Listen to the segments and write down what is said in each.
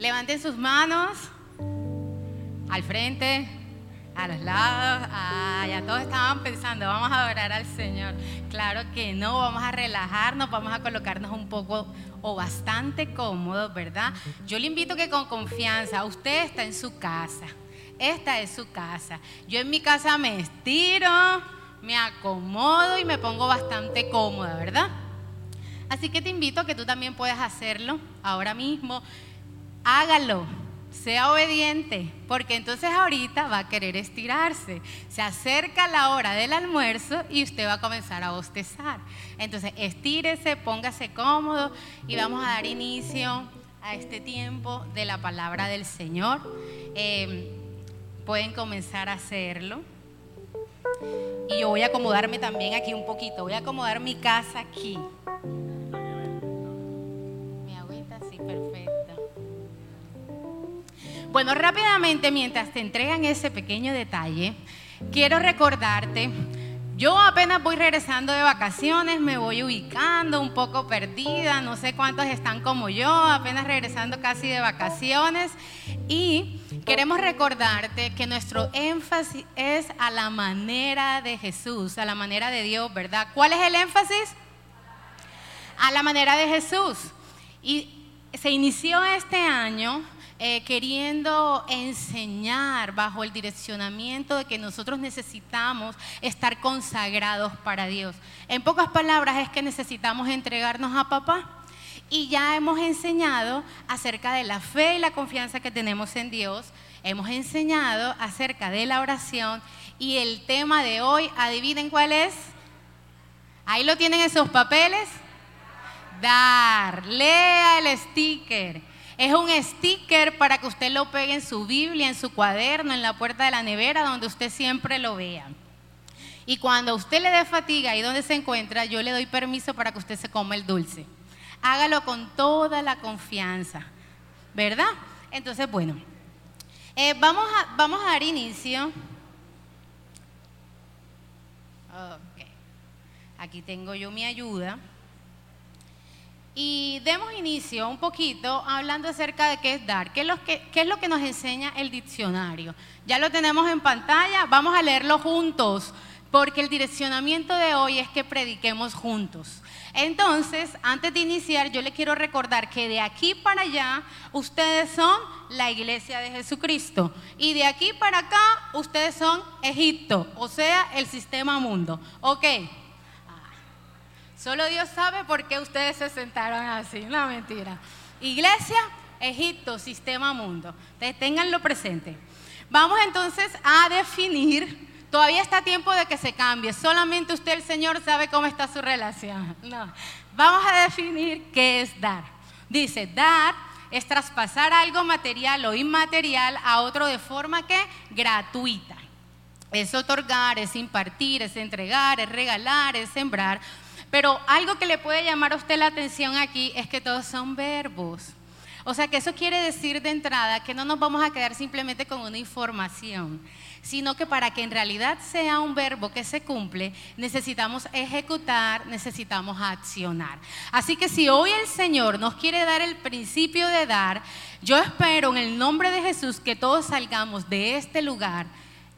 Levanten sus manos al frente, a los lados. Ah, ya todos estaban pensando, vamos a adorar al Señor. Claro que no, vamos a relajarnos, vamos a colocarnos un poco o bastante cómodos, ¿verdad? Yo le invito que con confianza, usted está en su casa. Esta es su casa. Yo en mi casa me estiro, me acomodo y me pongo bastante cómoda, ¿verdad? Así que te invito a que tú también puedas hacerlo ahora mismo. Hágalo, sea obediente, porque entonces ahorita va a querer estirarse. Se acerca la hora del almuerzo y usted va a comenzar a bostezar. Entonces, estírese, póngase cómodo y vamos a dar inicio a este tiempo de la palabra del Señor. Em, pueden comenzar a hacerlo. Y yo voy a acomodarme también aquí un poquito. Voy a acomodar mi casa aquí. Bueno, rápidamente, mientras te entregan ese pequeño detalle, quiero recordarte, yo apenas voy regresando de vacaciones, me voy ubicando un poco perdida, no sé cuántos están como yo, apenas regresando casi de vacaciones. Y queremos recordarte que nuestro énfasis es a la manera de Jesús, a la manera de Dios, ¿verdad? ¿Cuál es el énfasis? A la manera de Jesús. Y se inició este año eh, queriendo enseñar bajo el direccionamiento de que nosotros necesitamos estar consagrados para Dios. En pocas palabras es que necesitamos entregarnos a papá. Y ya hemos enseñado acerca de la fe y la confianza que tenemos en Dios. Hemos enseñado acerca de la oración. Y el tema de hoy, adivinen cuál es. Ahí lo tienen en sus papeles. Dar. Lea el sticker. Es un sticker para que usted lo pegue en su Biblia, en su cuaderno, en la puerta de la nevera, donde usted siempre lo vea. Y cuando usted le dé fatiga y donde se encuentra, yo le doy permiso para que usted se coma el dulce. Hágalo con toda la confianza, ¿verdad? Entonces, bueno, eh, vamos, a, dar inicio. Aquí tengo yo mi ayuda. Y demos inicio un poquito hablando acerca de qué es dar, qué es, lo que, lo que nos enseña el diccionario. Ya lo tenemos en pantalla, vamos a leerlo juntos, porque el direccionamiento de hoy es que prediquemos juntos. Entonces, antes de iniciar, yo le quiero recordar que de aquí para allá ustedes son la iglesia de Jesucristo y de aquí para acá ustedes son Egipto, o sea, el sistema mundo. ¿Ok? Solo Dios sabe por qué ustedes se sentaron así, no mentira. Iglesia, Egipto, sistema mundo. Entonces, ténganlo presente. Vamos entonces a definir, todavía está tiempo de que se cambie, solamente usted, el Señor, sabe cómo está su relación. No. Vamos a definir qué es dar. Dice, dar es traspasar algo material o inmaterial a otro de forma que gratuita. Es otorgar, es impartir, es entregar, es regalar, es sembrar pero algo que le puede llamar a usted la atención aquí es que todos son verbos. O sea que eso quiere decir de entrada que no nos vamos a quedar simplemente con una información, sino que para que en realidad sea un verbo que se cumple, necesitamos ejecutar, necesitamos accionar. Así que si hoy el Señor nos quiere dar el principio de dar, yo espero en el nombre de Jesús que todos salgamos de este lugar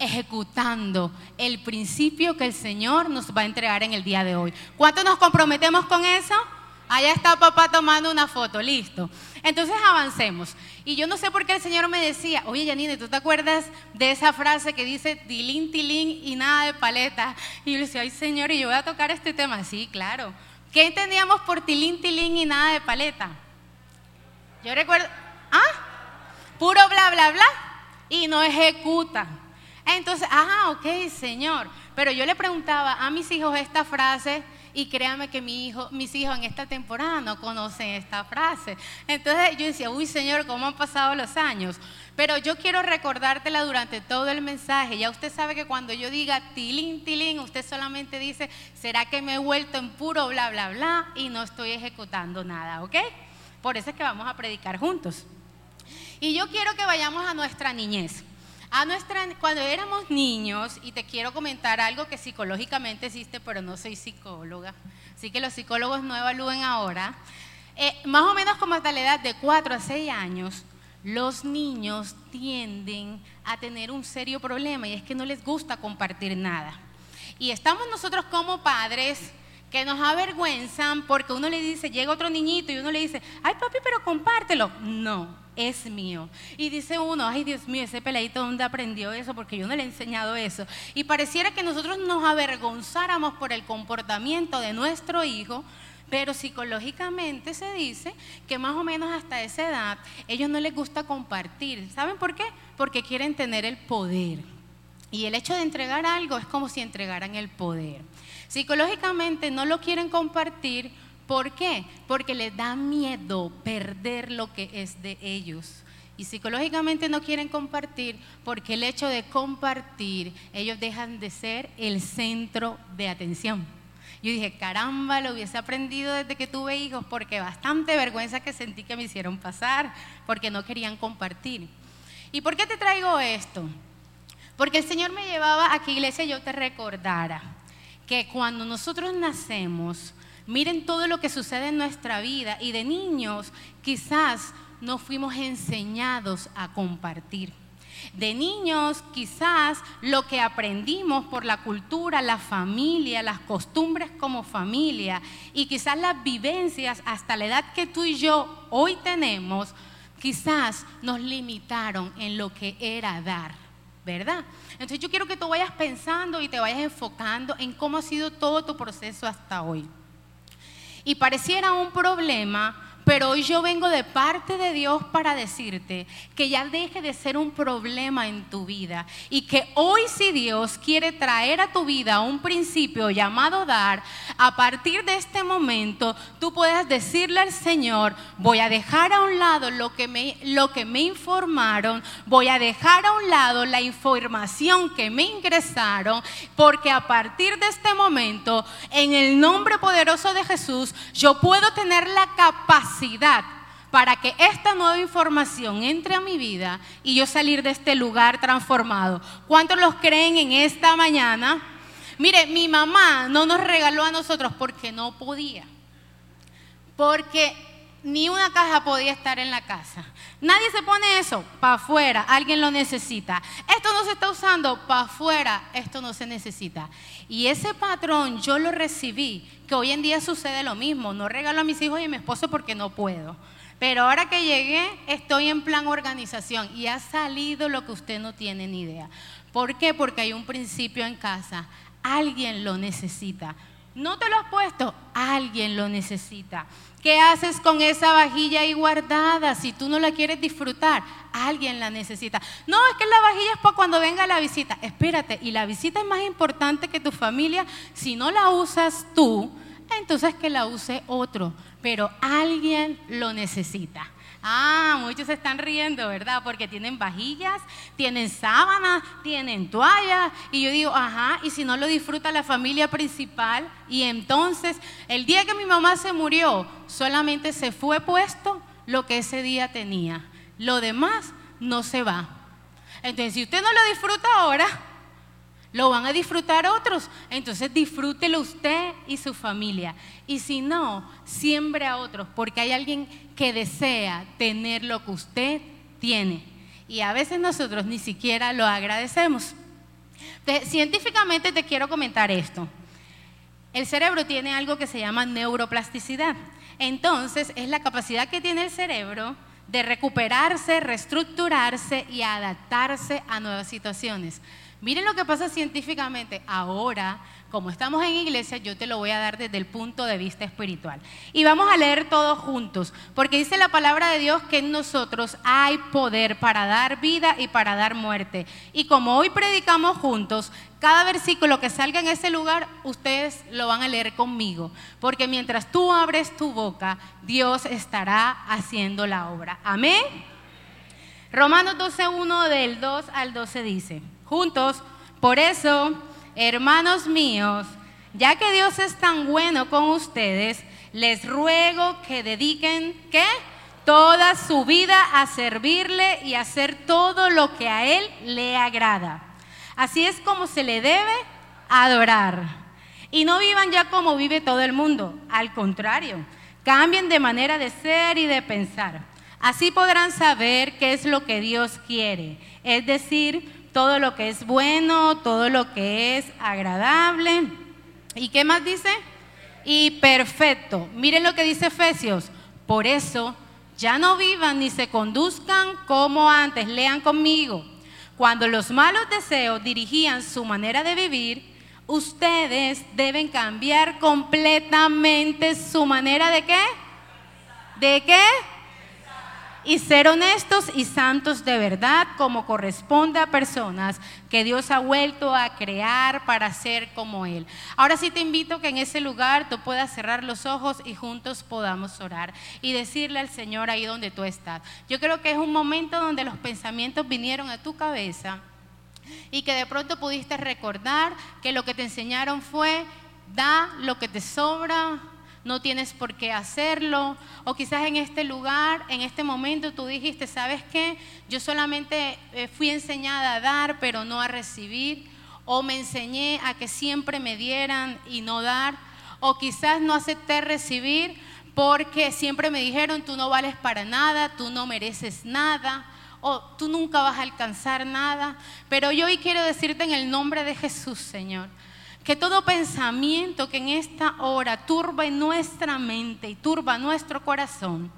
ejecutando el principio que el Señor nos va a entregar en el día de hoy. ¿Cuánto nos comprometemos con eso? Allá está papá tomando una foto, listo. Entonces avancemos. Y yo no sé por qué el Señor me decía, oye Janine, ¿tú te acuerdas de esa frase que dice tilín, tilín y nada de paleta? Y yo le decía, ay Señor, y yo voy a tocar este tema. Sí, claro. ¿Qué entendíamos por tilín, tilín y nada de paleta? Yo recuerdo, ¿ah? Puro bla, bla, bla. Y no ejecuta. Entonces, ah, ok, Señor. Pero yo le preguntaba a mis hijos esta frase y créame que mi hijo, mis hijos en esta temporada no conocen esta frase. Entonces yo decía, uy Señor, ¿cómo han pasado los años? Pero yo quiero recordártela durante todo el mensaje. Ya usted sabe que cuando yo diga tilín, tilín, usted solamente dice, ¿será que me he vuelto en puro bla, bla, bla? Y no estoy ejecutando nada, ¿ok? Por eso es que vamos a predicar juntos. Y yo quiero que vayamos a nuestra niñez. A nuestra, cuando éramos niños, y te quiero comentar algo que psicológicamente existe, pero no soy psicóloga, así que los psicólogos no evalúen ahora, eh, más o menos como hasta la edad de 4 a 6 años, los niños tienden a tener un serio problema y es que no les gusta compartir nada. Y estamos nosotros como padres que nos avergüenzan porque uno le dice, llega otro niñito y uno le dice, ay papi, pero compártelo. No, es mío. Y dice uno, ay Dios mío, ese peladito dónde aprendió eso, porque yo no le he enseñado eso. Y pareciera que nosotros nos avergonzáramos por el comportamiento de nuestro hijo, pero psicológicamente se dice que más o menos hasta esa edad ellos no les gusta compartir. ¿Saben por qué? Porque quieren tener el poder. Y el hecho de entregar algo es como si entregaran el poder. Psicológicamente no lo quieren compartir ¿Por qué? Porque les da miedo perder lo que es de ellos. Y psicológicamente no quieren compartir porque el hecho de compartir, ellos dejan de ser el centro de atención. Yo dije, caramba, lo hubiese aprendido desde que tuve hijos porque bastante vergüenza que sentí que me hicieron pasar porque no querían compartir. ¿Y por qué te traigo esto? Porque el Señor me llevaba a que iglesia yo te recordara que cuando nosotros nacemos, Miren todo lo que sucede en nuestra vida y de niños quizás no fuimos enseñados a compartir. De niños quizás lo que aprendimos por la cultura, la familia, las costumbres como familia y quizás las vivencias hasta la edad que tú y yo hoy tenemos, quizás nos limitaron en lo que era dar, ¿verdad? Entonces yo quiero que tú vayas pensando y te vayas enfocando en cómo ha sido todo tu proceso hasta hoy y pareciera un problema, pero hoy yo vengo de parte de Dios para decirte que ya deje de ser un problema en tu vida y que hoy si Dios quiere traer a tu vida un principio llamado dar, a partir de este momento tú puedas decirle al Señor, voy a dejar a un lado lo que me, lo que me informaron, voy a dejar a un lado la información que me ingresaron, porque a partir de este momento, en el nombre poderoso de Jesús, yo puedo tener la capacidad para que esta nueva información entre a mi vida y yo salir de este lugar transformado. ¿Cuántos los creen en esta mañana? Mire, mi mamá no nos regaló a nosotros porque no podía. Porque ni una caja podía estar en la casa. Nadie se pone eso para afuera, alguien lo necesita. Esto no se está usando para afuera, esto no se necesita. Y ese patrón yo lo recibí, que hoy en día sucede lo mismo. No regalo a mis hijos y a mi esposo porque no puedo. Pero ahora que llegué, estoy en plan organización y ha salido lo que usted no tiene ni idea. ¿Por qué? Porque hay un principio en casa. Alguien lo necesita. No te lo has puesto, alguien lo necesita. ¿Qué haces con esa vajilla ahí guardada si tú no la quieres disfrutar? Alguien la necesita. No, es que la vajilla es para cuando venga la visita. Espérate, y la visita es más importante que tu familia. Si no la usas tú, entonces que la use otro. Pero alguien lo necesita. Ah, muchos están riendo, ¿verdad? Porque tienen vajillas, tienen sábanas, tienen toallas. Y yo digo, ajá, y si no lo disfruta la familia principal. Y entonces, el día que mi mamá se murió, solamente se fue puesto lo que ese día tenía. Lo demás no se va. Entonces, si usted no lo disfruta ahora, lo van a disfrutar otros. Entonces disfrútelo usted y su familia. Y si no, siembre a otros, porque hay alguien que desea tener lo que usted tiene. Y a veces nosotros ni siquiera lo agradecemos. científicamente te quiero comentar esto. El cerebro tiene algo que se llama neuroplasticidad. Entonces, es la capacidad que tiene el cerebro de recuperarse, reestructurarse y adaptarse a nuevas situaciones. Miren lo que pasa científicamente. Ahora, como estamos en iglesia, yo te lo voy a dar desde el punto de vista espiritual. Y vamos a leer todos juntos, porque dice la palabra de Dios que en nosotros hay poder para dar vida y para dar muerte. Y como hoy predicamos juntos, cada versículo que salga en ese lugar, ustedes lo van a leer conmigo, porque mientras tú abres tu boca, Dios estará haciendo la obra. Amén. Romanos 12.1 del 2 al 12 dice juntos. Por eso, hermanos míos, ya que Dios es tan bueno con ustedes, les ruego que dediquen, ¿qué? Toda su vida a servirle y hacer todo lo que a Él le agrada. Así es como se le debe adorar. Y no vivan ya como vive todo el mundo. Al contrario, cambien de manera de ser y de pensar Así podrán saber qué es lo que Dios quiere, es decir, todo lo que es bueno, todo lo que es agradable. ¿Y qué más dice? Y perfecto. Miren lo que dice Efesios. Por eso, ya no vivan ni se conduzcan como antes. Lean conmigo. Cuando los malos deseos dirigían su manera de vivir, ustedes deben cambiar completamente su manera de qué? ¿De qué? Y ser honestos y santos de verdad como corresponde a personas que Dios ha vuelto a crear para ser como Él. Ahora sí te invito que en ese lugar tú puedas cerrar los ojos y juntos podamos orar y decirle al Señor ahí donde tú estás. Yo creo que es un momento donde los pensamientos vinieron a tu cabeza y que de pronto pudiste recordar que lo que te enseñaron fue da lo que te sobra, no tienes por qué hacerlo. O quizás en este lugar, en este momento tú dijiste, ¿sabes qué? Yo solamente eh, fui enseñada a dar, pero no a recibir. O me enseñé a que siempre me dieran y no dar. O quizás no acepté recibir porque siempre me dijeron, tú no vales para nada, tú no mereces nada o tú nunca vas a alcanzar nada. Pero yo hoy quiero decirte en el nombre de Jesús, Señor, que todo pensamiento que en esta hora turba nuestra mente y turba nuestro corazón,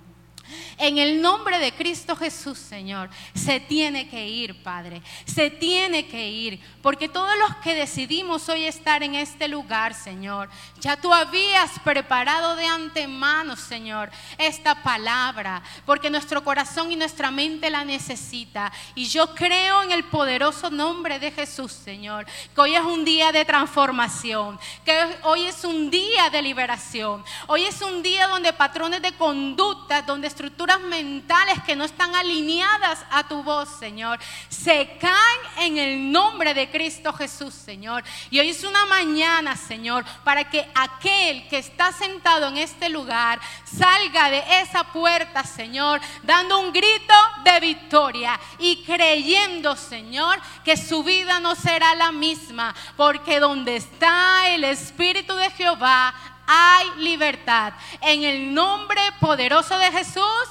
en el nombre de Cristo Jesús, Señor, se tiene que ir, Padre. Se tiene que ir. Porque todos los que decidimos hoy estar en este lugar, Señor, ya tú habías preparado de antemano, Señor, esta palabra. Porque nuestro corazón y nuestra mente la necesita. Y yo creo en el poderoso nombre de Jesús, Señor, que hoy es un día de transformación. Que hoy es un día de liberación. Hoy es un día donde patrones de conducta, donde estructuras mentales que no están alineadas a tu voz, Señor, se caen en el nombre de Cristo Jesús, Señor. Y hoy es una mañana, Señor, para que aquel que está sentado en este lugar salga de esa puerta, Señor, dando un grito de victoria y creyendo, Señor, que su vida no será la misma, porque donde está el Espíritu de Jehová, hay libertad. En el nombre poderoso de Jesús.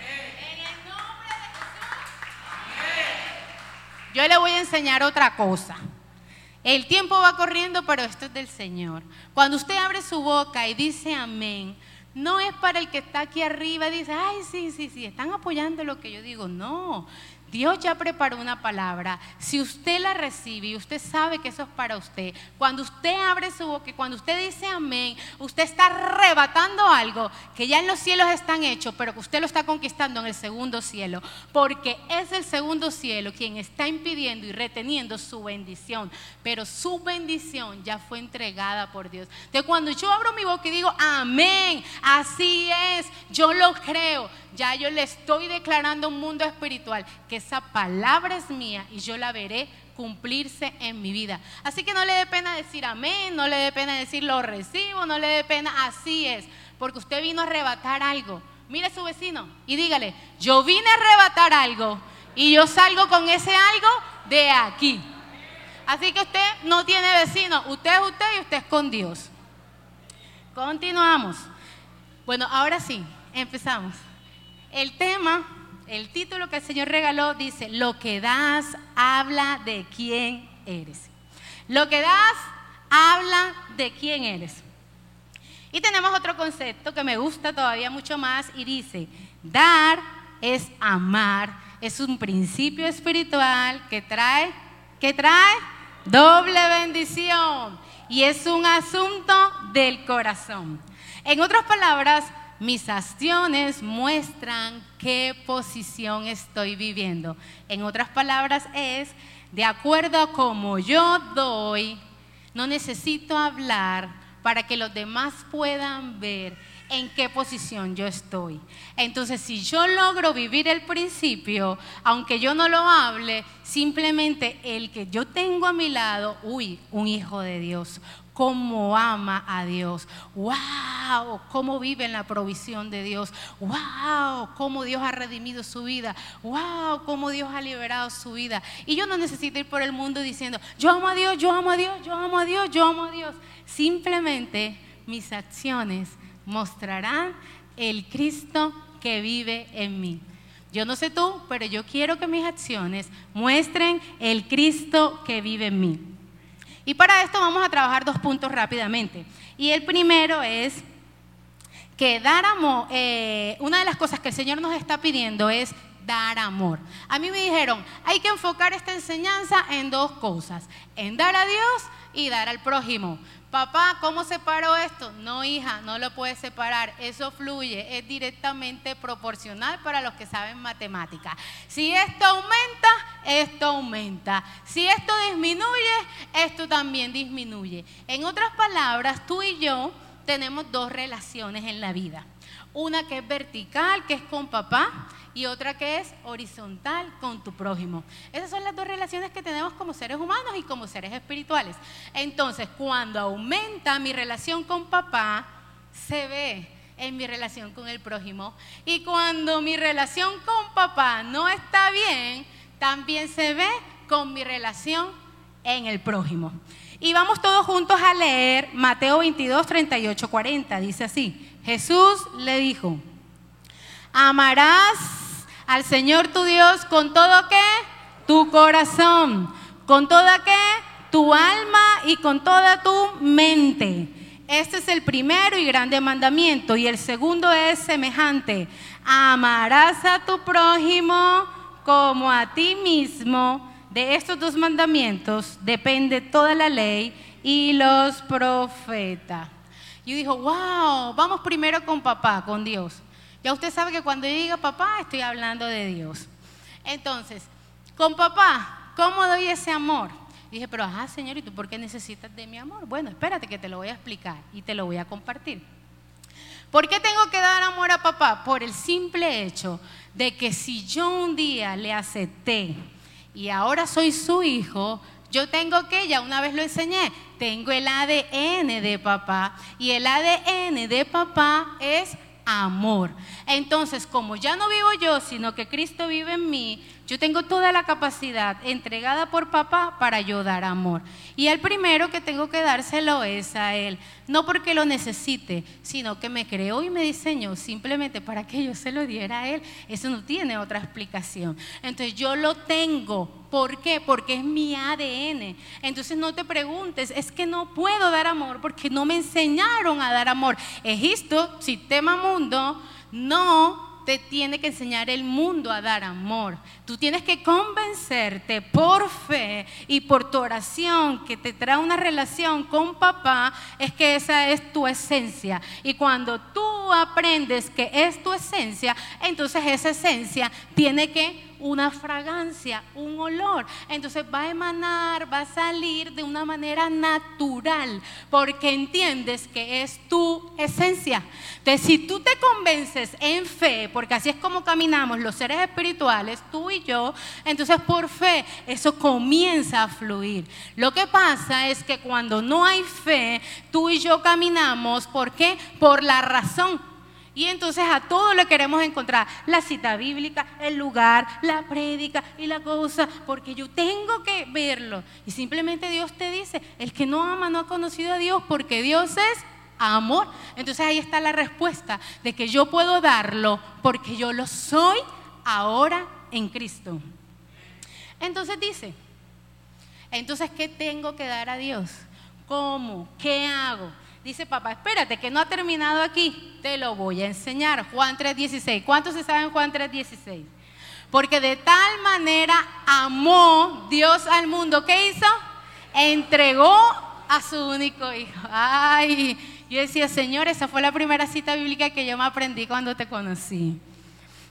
En el nombre de Jesús. Yo le voy a enseñar otra cosa. El tiempo va corriendo, pero esto es del Señor. Cuando usted abre su boca y dice amén, no es para el que está aquí arriba y dice, ay, sí, sí, sí, están apoyando lo que yo digo. No, Dios ya preparó una palabra. Si usted la recibe y usted sabe que eso es para usted, cuando usted abre su boca y cuando usted dice amén, usted está arrebatando algo que ya en los cielos están hechos, pero que usted lo está conquistando en el segundo cielo. Porque es el segundo cielo quien está impidiendo y reteniendo su bendición. Pero su bendición ya fue entregada por Dios. Entonces cuando yo abro mi boca y digo amén, así es, yo lo creo ya yo le estoy declarando un mundo espiritual que esa palabra es mía y yo la veré cumplirse en mi vida. Así que no le dé pena decir amén, no le dé pena decir lo recibo, no le dé pena, así es, porque usted vino a arrebatar algo. Mire a su vecino y dígale, yo vine a arrebatar algo y yo salgo con ese algo de aquí. Así que usted no tiene vecino, usted es usted y usted es con Dios. Continuamos. Bueno, ahora sí, empezamos. El tema, el título que el Señor regaló dice, lo que das habla de quién eres. Lo que das habla de quién eres. Y tenemos otro concepto que me gusta todavía mucho más y dice, dar es amar, es un principio espiritual que trae, que trae doble bendición y es un asunto del corazón. En otras palabras, mis acciones muestran qué posición estoy viviendo. En otras palabras es, de acuerdo a cómo yo doy, no necesito hablar para que los demás puedan ver en qué posición yo estoy. Entonces, si yo logro vivir el principio, aunque yo no lo hable, simplemente el que yo tengo a mi lado, uy, un hijo de Dios, cómo ama a Dios. ¡Wow! Cómo vive en la provisión de Dios. ¡Wow! Cómo Dios ha redimido su vida. ¡Wow! Cómo Dios ha liberado su vida. Y yo no necesito ir por el mundo diciendo, yo amo a Dios, yo amo a Dios, yo amo a Dios, yo amo a Dios. Simplemente mis acciones mostrarán el Cristo que vive en mí. Yo no sé tú, pero yo quiero que mis acciones muestren el Cristo que vive en mí. Y para esto vamos a trabajar dos puntos rápidamente. Y el primero es que dar amor, eh, una de las cosas que el Señor nos está pidiendo es dar amor. A mí me dijeron, hay que enfocar esta enseñanza en dos cosas, en dar a Dios y dar al prójimo. Papá, ¿cómo separo esto? No, hija, no lo puedes separar. Eso fluye, es directamente proporcional para los que saben matemática. Si esto aumenta, esto aumenta. Si esto disminuye, esto también disminuye. En otras palabras, tú y yo tenemos dos relaciones en la vida. Una que es vertical, que es con papá, y otra que es horizontal con tu prójimo. Esas son las dos relaciones que tenemos como seres humanos y como seres espirituales. Entonces, cuando aumenta mi relación con papá, se ve en mi relación con el prójimo. Y cuando mi relación con papá no está bien, también se ve con mi relación en el prójimo. Y vamos todos juntos a leer Mateo 22, 38, 40. Dice así, Jesús le dijo, amarás al Señor tu Dios con todo que tu corazón, con toda que tu alma y con toda tu mente. Este es el primero y grande mandamiento. Y el segundo es semejante. Amarás a tu prójimo como a ti mismo. De estos dos mandamientos depende toda la ley y los profetas. Yo dijo, wow, vamos primero con papá, con Dios. Ya usted sabe que cuando yo diga papá, estoy hablando de Dios. Entonces, con papá, ¿cómo doy ese amor? dije, pero ajá, Señor, ¿y tú por qué necesitas de mi amor? Bueno, espérate que te lo voy a explicar y te lo voy a compartir. ¿Por qué tengo que dar amor a papá? Por el simple hecho de que si yo un día le acepté y ahora soy su hijo, yo tengo que, ya una vez lo enseñé, tengo el ADN de papá y el ADN de papá es amor. Entonces, como ya no vivo yo, sino que Cristo vive en mí, yo tengo toda la capacidad entregada por papá para yo dar amor. Y el primero que tengo que dárselo es a Él. No porque lo necesite, sino que me creó y me diseñó simplemente para que yo se lo diera a Él. Eso no tiene otra explicación. Entonces yo lo tengo. ¿Por qué? Porque es mi ADN. Entonces no te preguntes, es que no puedo dar amor porque no me enseñaron a dar amor. Egipto, sistema mundo, no te tiene que enseñar el mundo a dar amor. Tú tienes que convencerte por fe y por tu oración que te trae una relación con papá, es que esa es tu esencia. Y cuando tú aprendes que es tu esencia, entonces esa esencia tiene que una fragancia, un olor. Entonces va a emanar, va a salir de una manera natural, porque entiendes que es tu esencia. Entonces, si tú te convences en fe, porque así es como caminamos los seres espirituales, tú y yo, entonces por fe eso comienza a fluir. Lo que pasa es que cuando no hay fe, tú y yo caminamos, ¿por qué? Por la razón y entonces a todo le queremos encontrar la cita bíblica, el lugar, la prédica y la cosa, porque yo tengo que verlo. Y simplemente Dios te dice, el que no ama no ha conocido a Dios porque Dios es amor. Entonces ahí está la respuesta de que yo puedo darlo porque yo lo soy ahora en Cristo. Entonces dice, entonces ¿qué tengo que dar a Dios? ¿Cómo? ¿Qué hago? Dice papá, espérate, que no ha terminado aquí. Te lo voy a enseñar. Juan 3.16. ¿Cuántos se saben Juan 3.16? Porque de tal manera amó Dios al mundo. ¿Qué hizo? Entregó a su único hijo. Ay, yo decía, Señor, esa fue la primera cita bíblica que yo me aprendí cuando te conocí.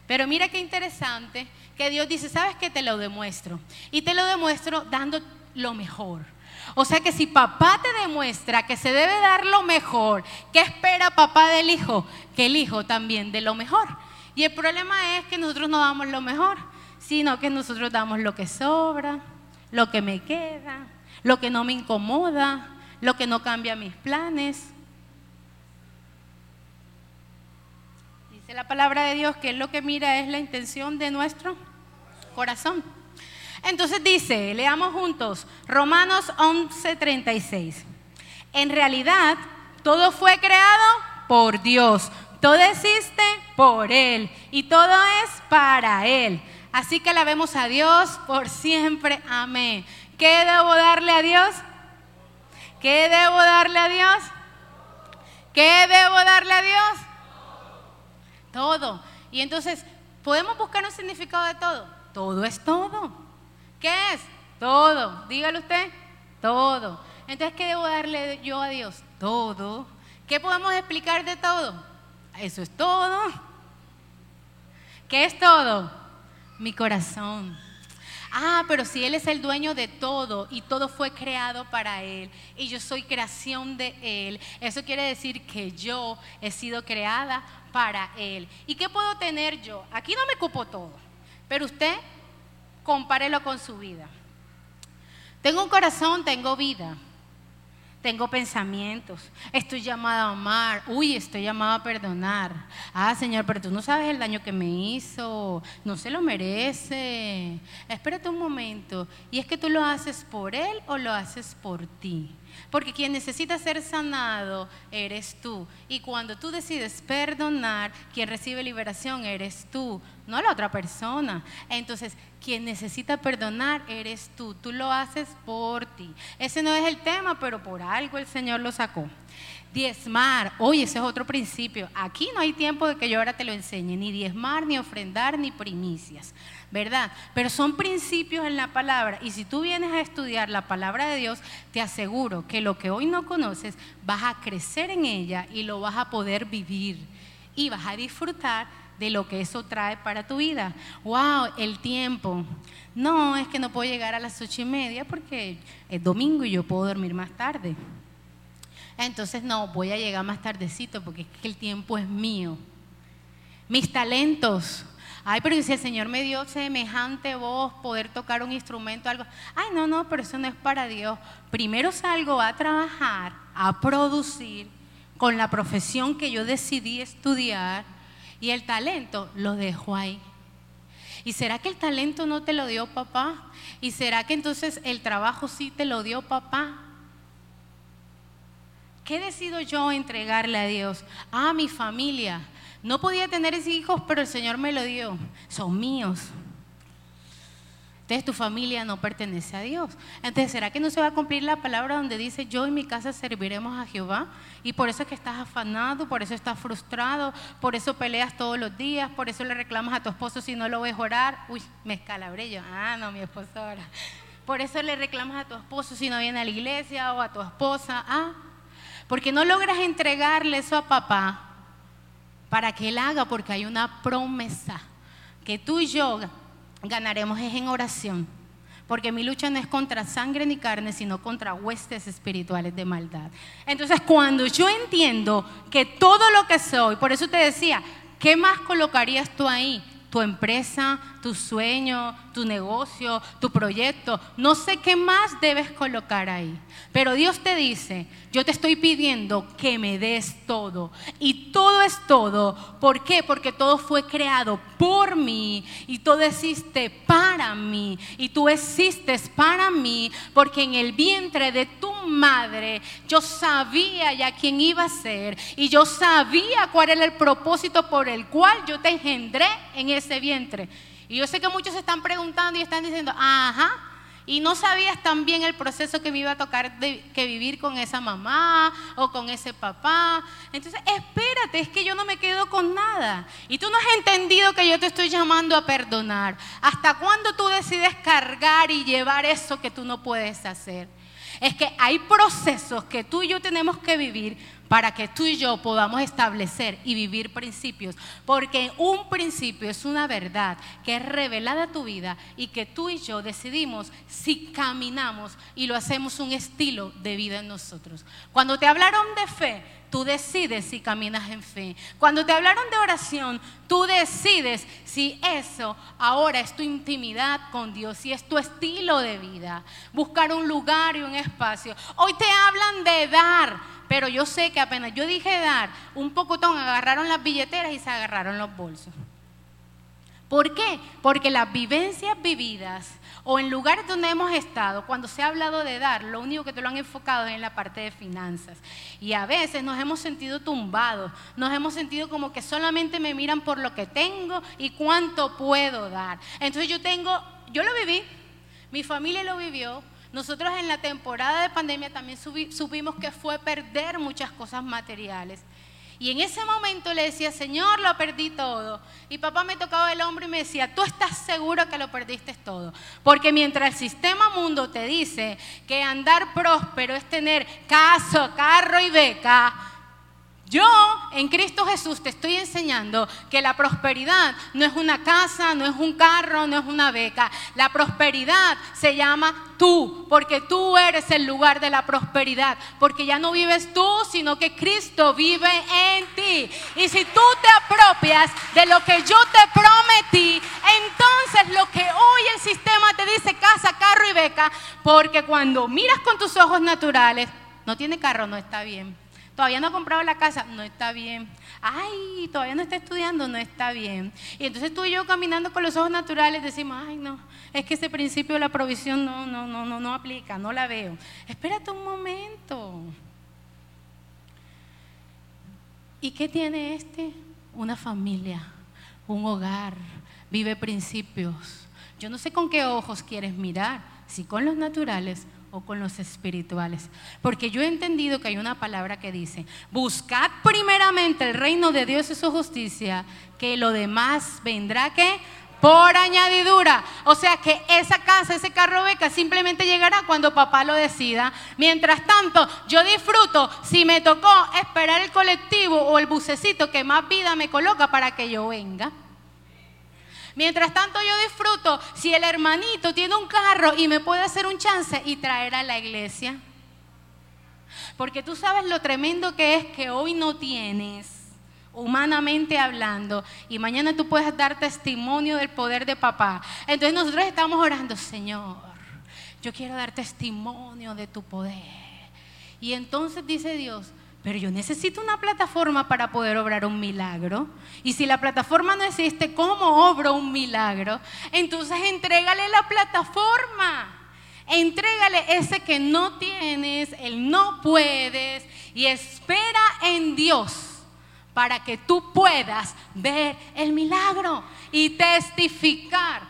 Pero mira qué interesante que Dios dice, ¿sabes qué? Te lo demuestro. Y te lo demuestro dando lo mejor. O sea que si papá te demuestra que se debe dar lo mejor, ¿qué espera papá del hijo? Que el hijo también dé lo mejor. Y el problema es que nosotros no damos lo mejor, sino que nosotros damos lo que sobra, lo que me queda, lo que no me incomoda, lo que no cambia mis planes. Dice la palabra de Dios que es lo que mira es la intención de nuestro corazón. Entonces dice, leamos juntos, Romanos 11:36. En realidad, todo fue creado por Dios. Todo existe por Él y todo es para Él. Así que alabemos a Dios por siempre. Amén. ¿Qué debo darle a Dios? ¿Qué debo darle a Dios? ¿Qué debo darle a Dios? Todo. Y entonces, ¿podemos buscar un significado de todo? Todo es todo. ¿Qué es? Todo. Dígalo usted. Todo. Entonces, ¿qué debo darle yo a Dios? Todo. ¿Qué podemos explicar de todo? Eso es todo. ¿Qué es todo? Mi corazón. Ah, pero si Él es el dueño de todo y todo fue creado para Él y yo soy creación de Él, eso quiere decir que yo he sido creada para Él. ¿Y qué puedo tener yo? Aquí no me cupo todo, pero usted compárelo con su vida. Tengo un corazón, tengo vida. Tengo pensamientos. Estoy llamada a amar. Uy, estoy llamada a perdonar. Ah, Señor, pero tú no sabes el daño que me hizo. No se lo merece. Espérate un momento. ¿Y es que tú lo haces por Él o lo haces por ti? Porque quien necesita ser sanado eres tú. Y cuando tú decides perdonar, quien recibe liberación eres tú, no la otra persona. Entonces, quien necesita perdonar eres tú. Tú lo haces por ti. Ese no es el tema, pero por algo el Señor lo sacó. Diezmar, oye, ese es otro principio. Aquí no hay tiempo de que yo ahora te lo enseñe, ni diezmar, ni ofrendar, ni primicias. ¿verdad? Pero son principios en la palabra y si tú vienes a estudiar la palabra de Dios, te aseguro que lo que hoy no conoces, vas a crecer en ella y lo vas a poder vivir y vas a disfrutar de lo que eso trae para tu vida. ¡Wow! El tiempo. No, es que no puedo llegar a las ocho y media porque es domingo y yo puedo dormir más tarde. Entonces, no, voy a llegar más tardecito porque es que el tiempo es mío. Mis talentos, Ay, pero si el Señor me dio semejante voz, poder tocar un instrumento, algo. Ay, no, no, pero eso no es para Dios. Primero salgo a trabajar, a producir con la profesión que yo decidí estudiar y el talento lo dejo ahí. ¿Y será que el talento no te lo dio papá? ¿Y será que entonces el trabajo sí te lo dio papá? ¿Qué decido yo entregarle a Dios? A mi familia. No podía tener hijos, pero el Señor me lo dio. Son míos. Entonces tu familia no pertenece a Dios. Entonces, ¿será que no se va a cumplir la palabra donde dice, yo y mi casa serviremos a Jehová? Y por eso es que estás afanado, por eso estás frustrado, por eso peleas todos los días, por eso le reclamas a tu esposo si no lo ves orar. Uy, me escalabré yo. Ah, no, mi esposo ora. Por eso le reclamas a tu esposo si no viene a la iglesia o a tu esposa. Ah, porque no logras entregarle eso a papá para que Él haga, porque hay una promesa que tú y yo ganaremos es en oración. Porque mi lucha no es contra sangre ni carne, sino contra huestes espirituales de maldad. Entonces, cuando yo entiendo que todo lo que soy, por eso te decía, ¿qué más colocarías tú ahí? tu empresa, tu sueño, tu negocio, tu proyecto. No sé qué más debes colocar ahí. Pero Dios te dice, yo te estoy pidiendo que me des todo. Y todo es todo. ¿Por qué? Porque todo fue creado por mí y todo existe para mí. Y tú existes para mí porque en el vientre de tu madre yo sabía ya quién iba a ser. Y yo sabía cuál era el propósito por el cual yo te engendré en ese vientre. Y yo sé que muchos están preguntando y están diciendo, ajá, y no sabías también el proceso que me iba a tocar que vivir con esa mamá o con ese papá. Entonces, espérate, es que yo no me quedo con nada. Y tú no has entendido que yo te estoy llamando a perdonar. ¿Hasta cuándo tú decides cargar y llevar eso que tú no puedes hacer? Es que hay procesos que tú y yo tenemos que vivir para que tú y yo podamos establecer y vivir principios. Porque un principio es una verdad que es revelada a tu vida y que tú y yo decidimos si caminamos y lo hacemos un estilo de vida en nosotros. Cuando te hablaron de fe, tú decides si caminas en fe. Cuando te hablaron de oración, tú decides si eso ahora es tu intimidad con Dios, si es tu estilo de vida. Buscar un lugar y un espacio. Hoy te hablan de dar pero yo sé que apenas yo dije dar un pocotón, agarraron las billeteras y se agarraron los bolsos. ¿Por qué? Porque las vivencias vividas o en lugares donde hemos estado, cuando se ha hablado de dar, lo único que te lo han enfocado es en la parte de finanzas. Y a veces nos hemos sentido tumbados, nos hemos sentido como que solamente me miran por lo que tengo y cuánto puedo dar. Entonces yo tengo, yo lo viví, mi familia lo vivió. Nosotros en la temporada de pandemia también supimos que fue perder muchas cosas materiales. Y en ese momento le decía, Señor, lo perdí todo. Y papá me tocaba el hombro y me decía, tú estás seguro que lo perdiste todo. Porque mientras el sistema mundo te dice que andar próspero es tener casa, carro y beca, yo en Cristo Jesús te estoy enseñando que la prosperidad no es una casa, no es un carro, no es una beca. La prosperidad se llama tú, porque tú eres el lugar de la prosperidad, porque ya no vives tú, sino que Cristo vive en ti. Y si tú te apropias de lo que yo te prometí, entonces lo que hoy el sistema te dice casa, carro y beca, porque cuando miras con tus ojos naturales, no tiene carro, no está bien Todavía no ha comprado la casa, no está bien. Ay, todavía no está estudiando, no está bien. Y entonces tú y yo caminando con los ojos naturales decimos, ay, no, es que ese principio de la provisión no, no, no, no, no aplica, no la veo. Espérate un momento. ¿Y qué tiene este? Una familia, un hogar, vive principios. Yo no sé con qué ojos quieres mirar, si con los naturales o con los espirituales. Porque yo he entendido que hay una palabra que dice, buscad primeramente el reino de Dios y su justicia, que lo demás vendrá que por añadidura. O sea que esa casa, ese carro beca simplemente llegará cuando papá lo decida. Mientras tanto, yo disfruto si me tocó esperar el colectivo o el bucecito que más vida me coloca para que yo venga. Mientras tanto yo disfruto si el hermanito tiene un carro y me puede hacer un chance y traer a la iglesia. Porque tú sabes lo tremendo que es que hoy no tienes, humanamente hablando, y mañana tú puedes dar testimonio del poder de papá. Entonces nosotros estamos orando, Señor, yo quiero dar testimonio de tu poder. Y entonces dice Dios, pero yo necesito una plataforma para poder obrar un milagro. Y si la plataforma no existe, ¿cómo obro un milagro? Entonces entrégale la plataforma. Entrégale ese que no tienes, el no puedes y espera en Dios para que tú puedas ver el milagro y testificar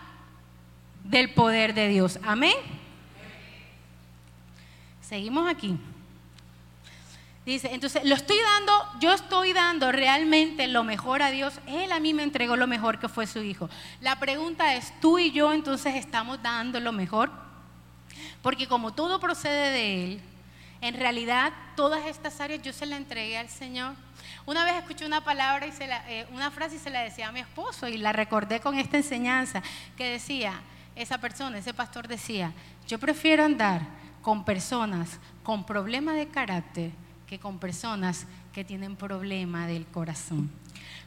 del poder de Dios. Amén. Seguimos aquí. Dice, entonces lo estoy dando, yo estoy dando realmente lo mejor a Dios. Él a mí me entregó lo mejor que fue su hijo. La pregunta es, ¿tú y yo entonces estamos dando lo mejor? Porque como todo procede de Él, en realidad todas estas áreas yo se las entregué al Señor. Una vez escuché una palabra y se eh, una frase y se la decía a mi esposo y la recordé con esta enseñanza que decía, esa persona, ese pastor decía, yo prefiero andar con personas con problemas de carácter que con personas que tienen problema del corazón.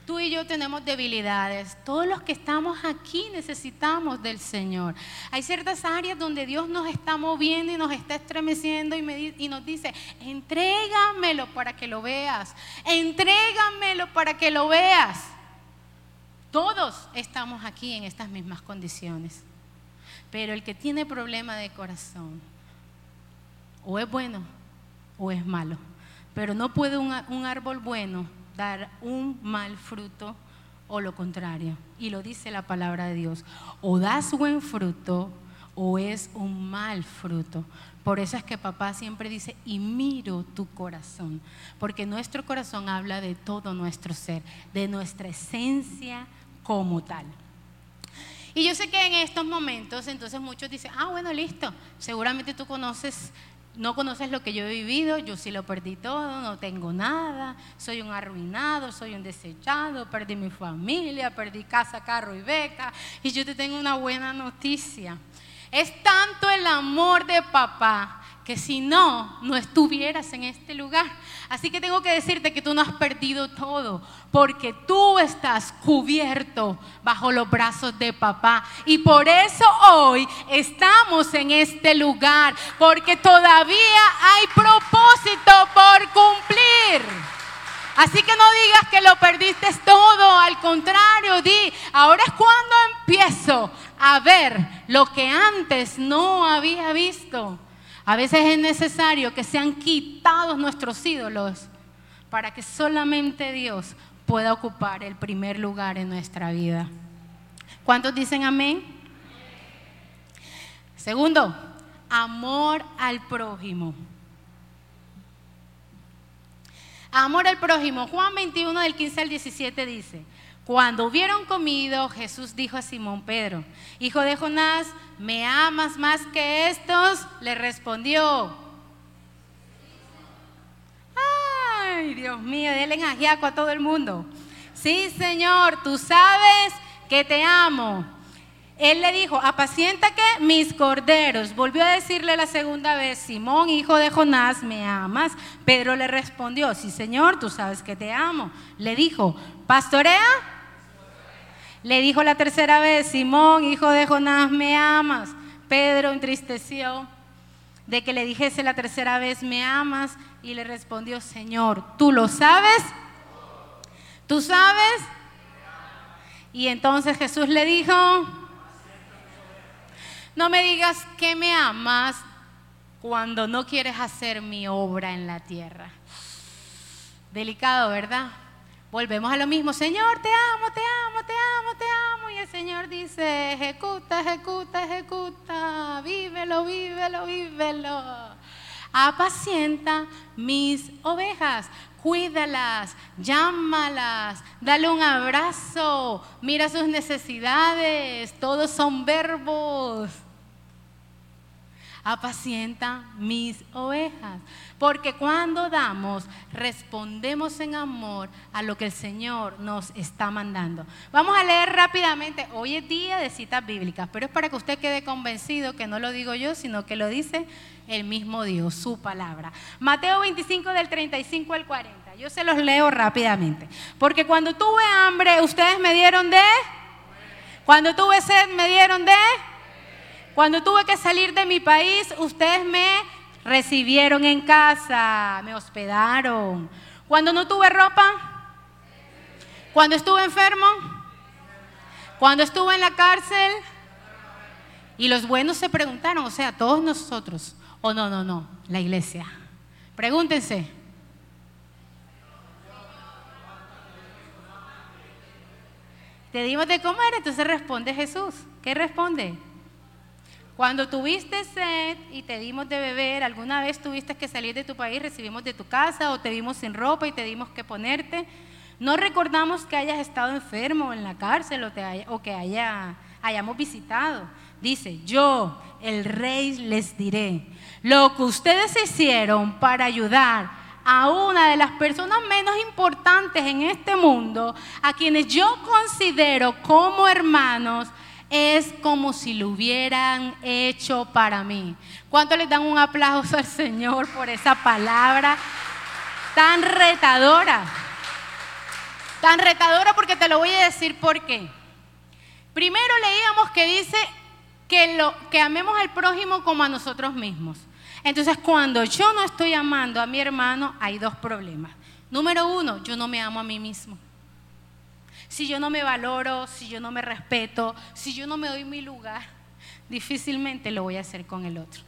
Tú y yo tenemos debilidades. Todos los que estamos aquí necesitamos del Señor. Hay ciertas áreas donde Dios nos está moviendo y nos está estremeciendo y, y, nos dice, entrégamelo para que lo veas. Entrégamelo para que lo veas. Todos estamos aquí en estas mismas condiciones. Pero el que tiene problema de corazón, o es bueno o es malo. Pero no puede un, árbol bueno dar un mal fruto o lo contrario. Y lo dice la palabra de Dios. O das buen fruto o es un mal fruto. Por eso es que papá siempre dice, y miro tu corazón, porque nuestro corazón habla de todo nuestro ser, de nuestra esencia como tal. Y yo sé que en estos momentos, entonces muchos dicen, ah, bueno, listo, seguramente tú conoces no conoces lo que yo he vivido, yo sí lo perdí todo, no tengo nada, soy un arruinado, soy un desechado, perdí mi familia, perdí casa, carro y beca. Y yo te tengo una buena noticia. Es tanto el amor de papá que si no, no estuvieras en este lugar. Así que tengo que decirte que tú no has perdido todo, porque tú estás cubierto bajo los brazos de papá. Y por eso hoy estamos en este lugar, porque todavía hay propósito por cumplir. Así que no digas que lo perdiste todo, al contrario, di, ahora es cuando empiezo a ver lo que antes no había visto. A veces es necesario que sean quitados nuestros ídolos para que solamente Dios pueda ocupar el primer lugar en nuestra vida. ¿Cuántos dicen amén? Segundo, amor al prójimo. Amor al prójimo. Juan 21 del 15 al 17 dice, cuando hubieron comido, Jesús dijo a Simón Pedro, hijo de Jonás, ¿me amas más que estos? Le respondió. Ay, Dios mío, denle ajiaco a todo el mundo. Sí, Señor, tú sabes que te amo. Él le dijo, apacienta que mis corderos. Volvió a decirle la segunda vez, Simón, hijo de Jonás, ¿me amas? Pedro le respondió, sí, Señor, tú sabes que te amo. Le dijo, pastorea. Le dijo la tercera vez, Simón, hijo de Jonás, ¿me amas? Pedro entristeció de que le dijese la tercera vez, ¿me amas? Y le respondió, Señor, ¿tú lo sabes? ¿Tú sabes? Y entonces Jesús le dijo, no me digas que me amas cuando no quieres hacer mi obra en la tierra. Delicado, ¿verdad? Volvemos a lo mismo, Señor, te amo, te amo, te amo, te amo. Y el Señor dice, ejecuta, ejecuta, ejecuta, vívelo, vívelo, vívelo. Apacienta mis ovejas, cuídalas, llámalas, dale un abrazo, mira sus necesidades, todos son verbos apacienta mis ovejas. Porque cuando damos, respondemos en amor a lo que el Señor nos está mandando. Vamos a leer rápidamente, hoy es día de citas bíblicas, pero es para que usted quede convencido que no lo digo yo, sino que lo dice el mismo Dios, su palabra. Mateo 25 del 35 al 40. Yo se los leo rápidamente. Porque cuando tuve hambre, ustedes me dieron de... Cuando tuve sed, me dieron de... Cuando tuve que salir de mi país, ustedes me recibieron en casa, me hospedaron. Cuando no tuve ropa, cuando estuve enfermo, cuando estuve en la cárcel. Y los buenos se preguntaron, o sea, todos nosotros, o no, no, no, la iglesia. Pregúntense. Te dimos de comer, entonces responde Jesús. ¿Qué responde? Cuando tuviste sed y te dimos de beber, alguna vez tuviste que salir de tu país, recibimos de tu casa o te dimos sin ropa y te dimos que ponerte. No recordamos que hayas estado enfermo en la cárcel o, que haya, hayamos visitado. Dice, yo, el rey, les diré, lo que ustedes hicieron para ayudar a una de las personas menos importantes en este mundo, a quienes yo considero como hermanos, es como si lo hubieran hecho para mí. ¿Cuánto les dan un aplauso al Señor por esa palabra tan retadora? Tan retadora porque te lo voy a decir por qué. Primero leíamos que dice que, lo, que amemos al prójimo como a nosotros mismos. Entonces, cuando yo no estoy amando a mi hermano, hay dos problemas. Número uno, yo no me amo a mí mismo si yo no me valoro, si yo no me respeto, si yo no me doy mi lugar, difícilmente lo voy a hacer con el otro.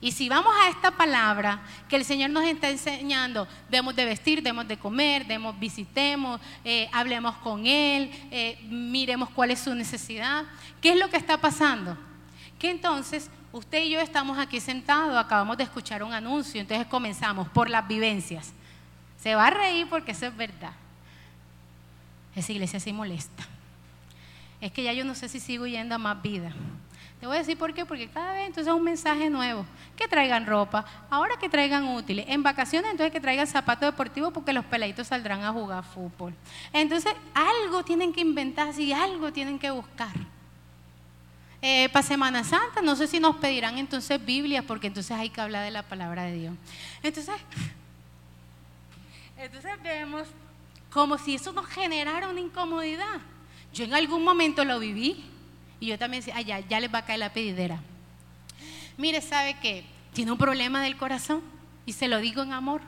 Y si vamos a esta palabra que el Señor nos está enseñando, debemos de vestir, debemos de comer, debemos visitemos, eh, hablemos con Él, eh, miremos cuál es su necesidad, ¿qué es lo que está pasando? Que entonces usted y yo estamos aquí sentados, acabamos de escuchar un anuncio, entonces comenzamos por las vivencias. Se va a reír porque eso es verdad. Esa iglesia sí molesta. Es que ya yo no sé si sigo yendo a más vida. Te voy a decir por qué, porque cada vez entonces es un mensaje nuevo. Que traigan ropa, ahora que traigan útiles. En vacaciones entonces que traigan zapatos deportivos porque los peladitos saldrán a jugar fútbol. Entonces algo tienen que inventar y algo tienen que buscar. Eh, para Semana Santa, no sé si nos pedirán entonces Biblia, porque entonces hay que hablar de la palabra de Dios. Entonces, entonces vemos como si eso nos generara una incomodidad. Yo en algún momento lo viví y yo también decía, ya, ya les va a caer la pedidera. Mire, ¿sabe que Tiene un problema del corazón y se lo digo en amor.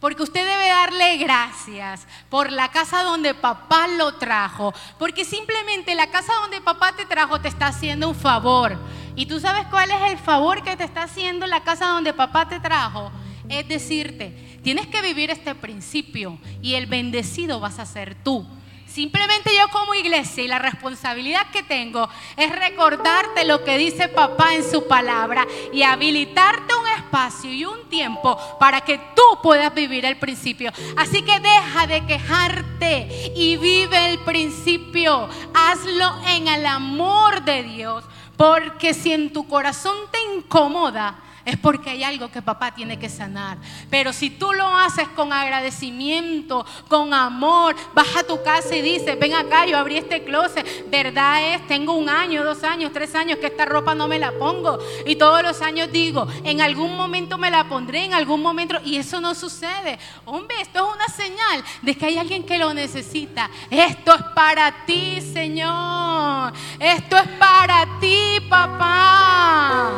Porque usted debe darle gracias por la casa donde papá lo trajo. Porque simplemente la casa donde papá te trajo te está haciendo un favor. ¿Y tú sabes cuál es el favor que te está haciendo la casa donde papá te trajo? Es decirte, tienes que vivir este principio y el bendecido vas a ser tú. Simplemente yo como iglesia y la responsabilidad que tengo es recordarte lo que dice papá en su palabra y habilitarte un espacio y un tiempo para que tú puedas vivir el principio. Así que deja de quejarte y vive el principio. Hazlo en el amor de Dios. Porque si en tu corazón te incomoda, es porque hay algo que papá tiene que sanar. Pero si tú lo haces con agradecimiento, con amor, vas a tu casa y dices, ven acá, yo abrí este closet. Verdad es, tengo un año, dos años, tres años que esta ropa no me la pongo. Y todos los años digo, en algún momento me la pondré, en algún momento, y eso no sucede. Hombre, esto es una señal de que hay alguien que lo necesita. Esto es para ti, Señor. Esto es para ti, papá.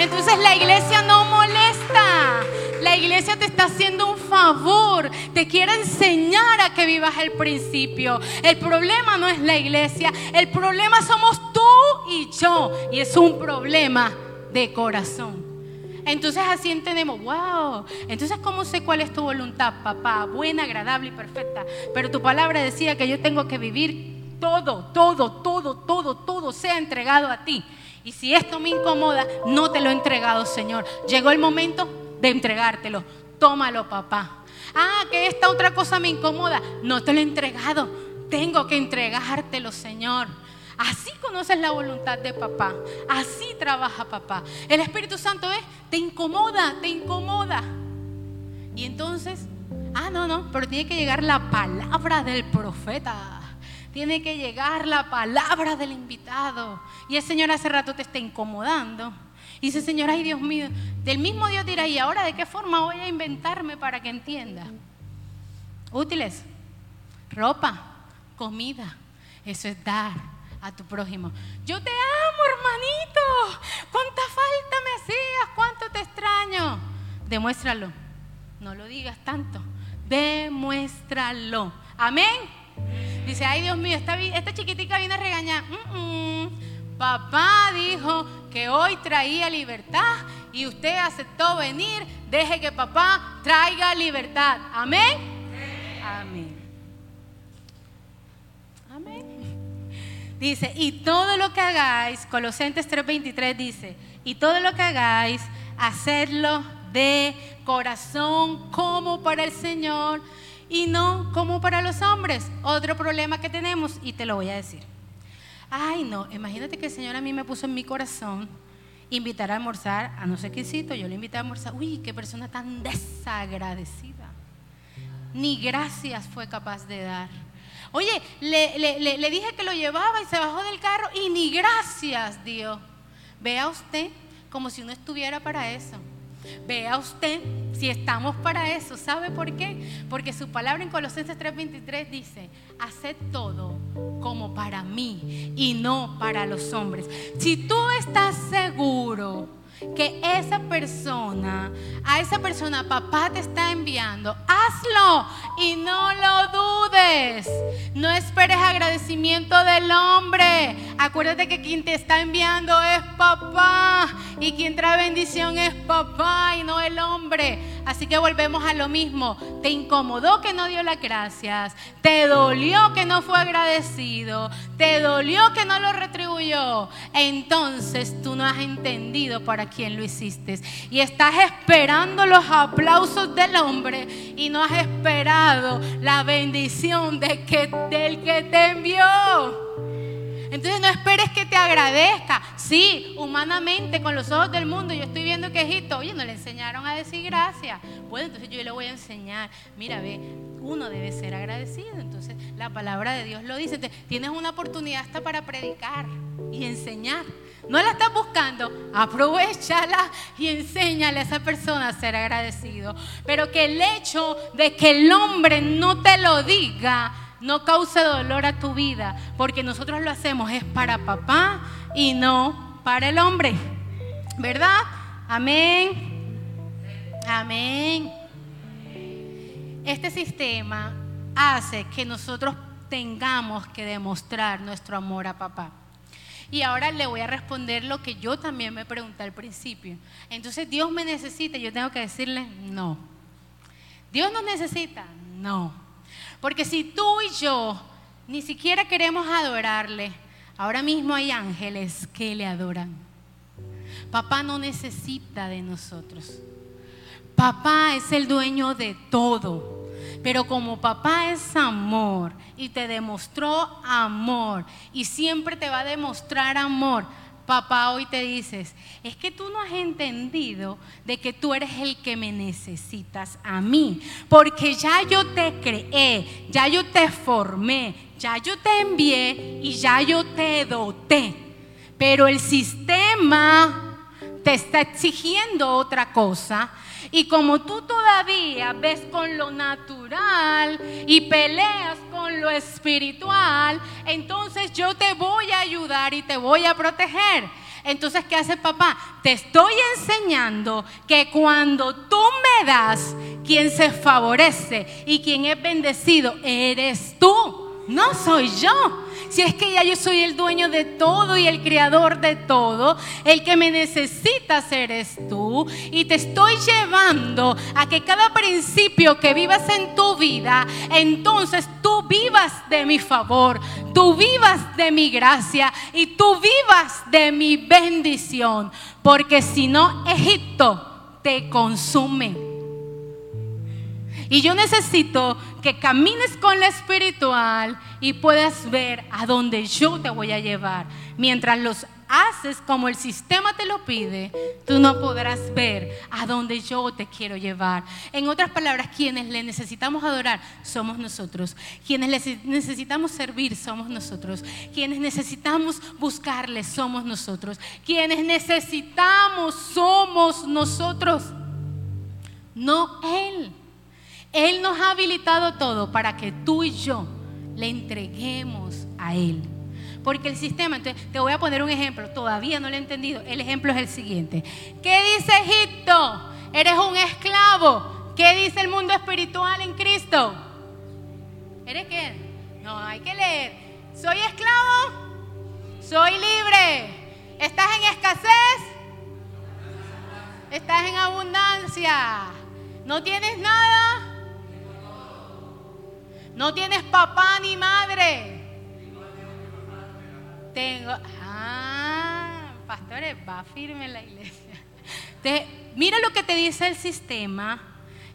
Entonces la iglesia no molesta. La iglesia te está haciendo un favor. Te quiere enseñar a que vivas el principio. El problema no es la iglesia. El problema somos tú y yo. Y es un problema de corazón. Entonces así entendemos, wow, entonces ¿cómo sé cuál es tu voluntad, papá? Buena, agradable y perfecta. Pero tu palabra decía que yo tengo que vivir todo, todo, todo, todo, todo sea entregado a ti. Y si esto me incomoda, no te lo he entregado, Señor. Llegó el momento de entregártelo. Tómalo, papá. Ah, que esta otra cosa me incomoda. No te lo he entregado. Tengo que entregártelo, Señor. Así conoces la voluntad de papá. Así trabaja papá. El Espíritu Santo es, te incomoda, te incomoda. Y entonces, ah, no, no, pero tiene que llegar la palabra del profeta. Tiene que llegar la palabra del invitado. Y el Señor hace rato te está incomodando. Y dice, Señor, ay Dios mío, del mismo Dios dirá, ¿y ahora de qué forma voy a inventarme para que entienda? Útiles, ropa, comida. Eso es dar a tu prójimo. Yo te amo, hermanito. ¿Cuánta falta me hacías? ¿Cuánto te extraño? Demuéstralo. No lo digas tanto. Demuéstralo. Amén. Dice, ay Dios mío, esta, esta chiquitica viene a regañar. Papá dijo que hoy traía libertad y usted aceptó venir. Deje que papá traiga libertad. Amén. Amén. Amén. Dice, y todo lo que hagáis, Colosenses 3:23 dice, y todo lo que hagáis, hacerlo de corazón como para el Señor y no como para los hombres. Otro problema que tenemos, y te lo voy a decir. Ay, no, imagínate que el Señor a mí me puso en mi corazón invitar a almorzar a no sé qué sitio, yo le invité a almorzar. Uy, qué persona tan desagradecida. Ni gracias fue capaz de dar. Oye, le, le dije que lo llevaba y se bajó del carro y ni gracias dio. Vea usted como si no estuviera para eso. Vea usted si estamos para eso. ¿Sabe por qué? Porque su palabra en Colosenses 3:23 dice, haced todo como para mí y no para los hombres. Si tú estás seguro que esa persona, a esa persona papá te está enviando, hazlo y no lo dudes. No esperes agradecimiento del hombre. Acuérdate que quien te está enviando es papá y quien trae bendición es papá y no el hombre. Así que volvemos a lo mismo. Te incomodó que no dio las gracias. Te dolió que no fue agradecido. Te dolió que no lo retribuyó. Entonces tú no has entendido para quién lo hiciste. Y estás esperando los aplausos del hombre y no has esperado la bendición de que, del que te envió. Entonces no esperes que te agradezca. Sí, humanamente, con los ojos del mundo, yo estoy viendo que Egipto, oye, no le enseñaron a decir gracias. Bueno, entonces yo le voy a enseñar. Mira, ve, uno debe ser agradecido. Entonces la palabra de Dios lo dice. Tienes una oportunidad hasta para predicar y enseñar. No la estás buscando, aprovechala y enséñale a esa persona a ser agradecido. Pero que el hecho de que el hombre no te lo diga, no cause dolor a tu vida, porque nosotros lo hacemos es para papá y no para el hombre. ¿Verdad? Amén. Amén. este sistema hace que nosotros tengamos que demostrar nuestro amor a papá. Y ahora le voy a responder lo que yo también me pregunté al principio. Entonces, ¿Dios me necesita? Yo tengo que decirle, no. ¿Dios nos necesita? No. Porque si tú y yo ni siquiera queremos adorarle, ahora mismo hay ángeles que le adoran. Papá no necesita de nosotros. Papá es el dueño de todo. Pero como papá es amor y te demostró amor y siempre te va a demostrar amor, papá hoy te dices, es que tú no has entendido de que tú eres el que me necesitas a mí, porque ya yo te creé, ya yo te formé, ya yo te envié y ya yo te doté. Pero el sistema te está exigiendo otra cosa y como tú todavía ves con lo natural y peleas con lo espiritual, entonces yo te voy a ayudar y te voy a proteger. Entonces, ¿qué hace papá? Te estoy enseñando que cuando tú me das, quien se favorece y quien es bendecido, eres tú, no soy yo. Si es que ya yo soy el dueño de todo y el creador de todo, el que me necesita eres tú. Y te estoy llevando a que cada principio que vivas en tu vida, entonces tú vivas de mi favor, tú vivas de mi gracia y tú vivas de mi bendición. Porque si no, Egipto te consume. Y yo necesito que camines con la espiritual y puedas ver a dónde yo te voy a llevar. Mientras los haces como el sistema te lo pide, tú no podrás ver a dónde yo te quiero llevar. En otras palabras, quienes le necesitamos adorar somos nosotros. Quienes le necesitamos servir somos nosotros. Quienes necesitamos buscarle somos nosotros. Quienes necesitamos somos nosotros. No Él. Él nos ha habilitado todo para que tú y yo le entreguemos a Él. Porque el sistema, entonces te voy a poner un ejemplo, todavía no lo he entendido. El ejemplo es el siguiente. ¿Qué dice Egipto? Eres un esclavo. ¿Qué dice el mundo espiritual en Cristo? ¿Eres qué? No, hay que leer. ¿Soy esclavo? ¿Soy libre? ¿Estás en escasez? ¿Estás en abundancia? ¿No tienes nada? No tienes papá ni madre. Tengo. Ah, pastores, va firme en la iglesia. mira lo que te dice el sistema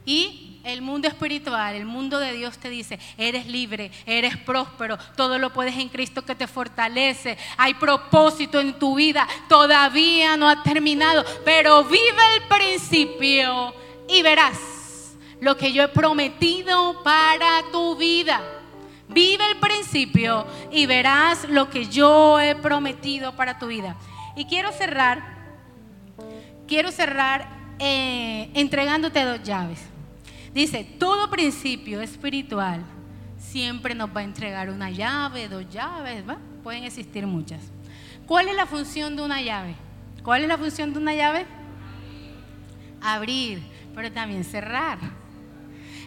y el mundo espiritual, el mundo de Dios te dice, eres libre, eres próspero, todo lo puedes en Cristo que te fortalece, hay propósito en tu vida, todavía no ha terminado, pero vive el principio y verás lo que yo he prometido para tu vida. Vive el principio y verás lo que yo he prometido para tu vida. Y quiero cerrar, quiero cerrar eh, entregándote dos llaves. Dice, todo principio espiritual siempre nos va a entregar una llave, dos llaves, pueden existir muchas. ¿Cuál es la función de una llave? ¿Cuál es la función de una llave? Abrir, pero también cerrar.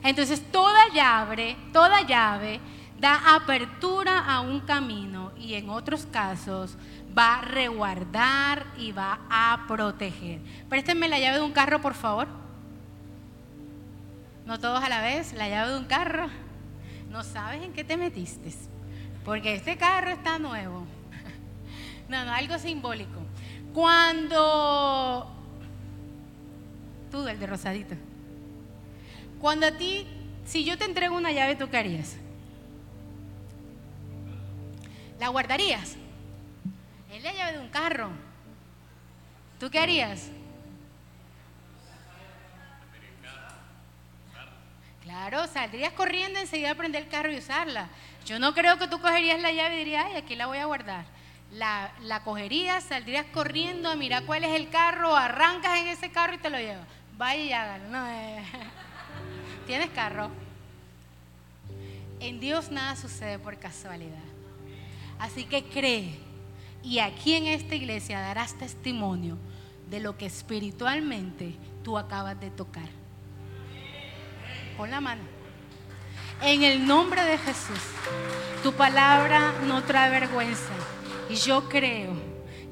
Entonces toda llave, toda llave da apertura a un camino y en otros casos va a reguardar y va a proteger. Préstenme la llave de un carro, por favor. No todos a la vez, la llave de un carro. No sabes en qué te metiste, porque este carro está nuevo. No, no, algo simbólico. Cuando tú, el de rosadito. Cuando a ti, si yo te entrego una llave, ¿tú qué harías? ¿La guardarías? Es la llave de un carro. ¿Tú qué harías? Claro, saldrías corriendo enseguida a prender el carro y usarla. Yo no creo que tú cogerías la llave y dirías, ay, aquí la voy a guardar. La, la cogerías, saldrías corriendo a mirar cuál es el carro, arrancas en ese carro y te lo llevas. Vaya y hágalo. No, eh. ¿Tienes carro? En Dios nada sucede por casualidad. Así que cree. Y aquí en esta iglesia darás testimonio de lo que espiritualmente tú acabas de tocar. Con la mano. En el nombre de Jesús. Tu palabra no trae vergüenza. Y yo creo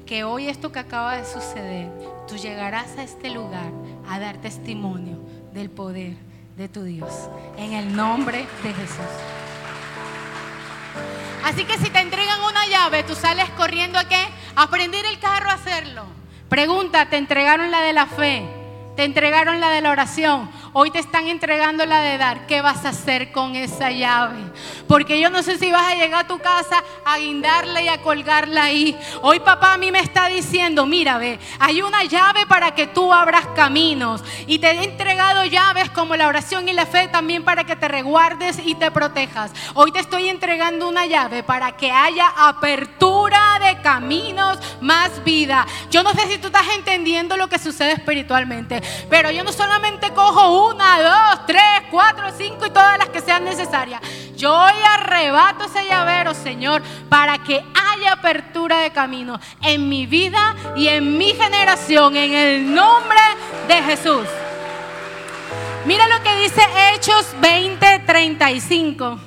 que hoy esto que acaba de suceder, tú llegarás a este lugar a dar testimonio del poder de tu Dios. En el nombre de Jesús. Así que si te entregan una llave, tú sales corriendo a qué? A prender el carro a hacerlo. Pregunta, ¿te entregaron la de la fe? ¿Te entregaron la de la oración? Hoy te están entregando la de dar. ¿Qué vas a hacer con esa llave? Porque yo no sé si vas a llegar a tu casa a guindarla y a colgarla ahí. Hoy papá a mí me está diciendo, mira, ve, hay una llave para que tú abras caminos. Y te he entregado llaves como la oración y la fe también para que te reguardes y te protejas. Hoy te estoy entregando una llave para que haya apertura de caminos, más vida. Yo no sé si tú estás entendiendo lo que sucede espiritualmente, pero yo no solamente cojo una, dos, tres, cuatro, cinco y todas las que sean necesarias. Yo hoy arrebato ese llavero, Señor, para que haya apertura de camino en mi vida y en mi generación, en el nombre de Jesús. Mira lo que dice Hechos 20:35.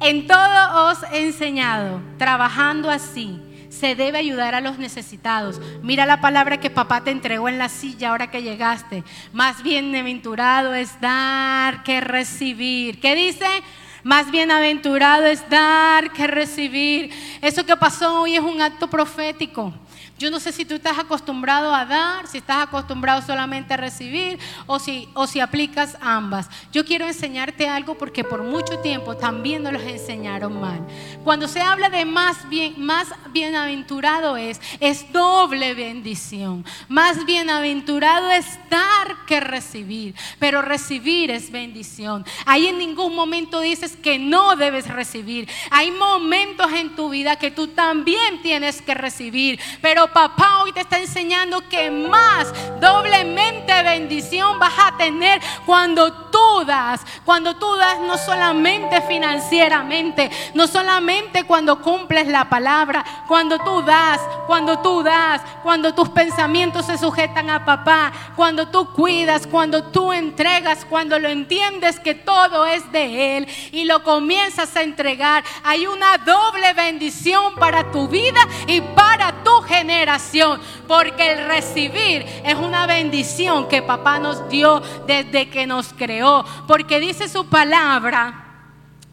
En todo os he enseñado, trabajando así se debe ayudar a los necesitados. Mira la palabra que papá te entregó en la silla ahora que llegaste. Más bienaventurado es dar que recibir. ¿Qué dice? Más bienaventurado es dar que recibir. Eso que pasó hoy es un acto profético. Yo no sé si tú estás acostumbrado a dar, si estás acostumbrado solamente a recibir o si, o si aplicas ambas. Yo quiero enseñarte algo porque por mucho tiempo también nos los enseñaron mal. Cuando se habla de más, bien, más bienaventurado es, es doble bendición. Más bienaventurado es dar que recibir, pero recibir es bendición. Ahí en ningún momento dices que no debes recibir. Hay momentos en tu vida que tú también tienes que recibir, pero papá hoy te está enseñando que más doblemente bendición vas a tener cuando tú das. Cuando tú das no solamente financieramente, no solamente cuando cumples la palabra, cuando tú das, cuando tú das, cuando tus pensamientos se sujetan a papá, cuando tú cuidas, cuando tú entregas, cuando lo entiendes que todo es de Él y lo comienzas a entregar. Hay una doble bendición para tu vida y para tu generación porque el recibir es una bendición que papá nos dio desde que nos creó, porque dice su palabra.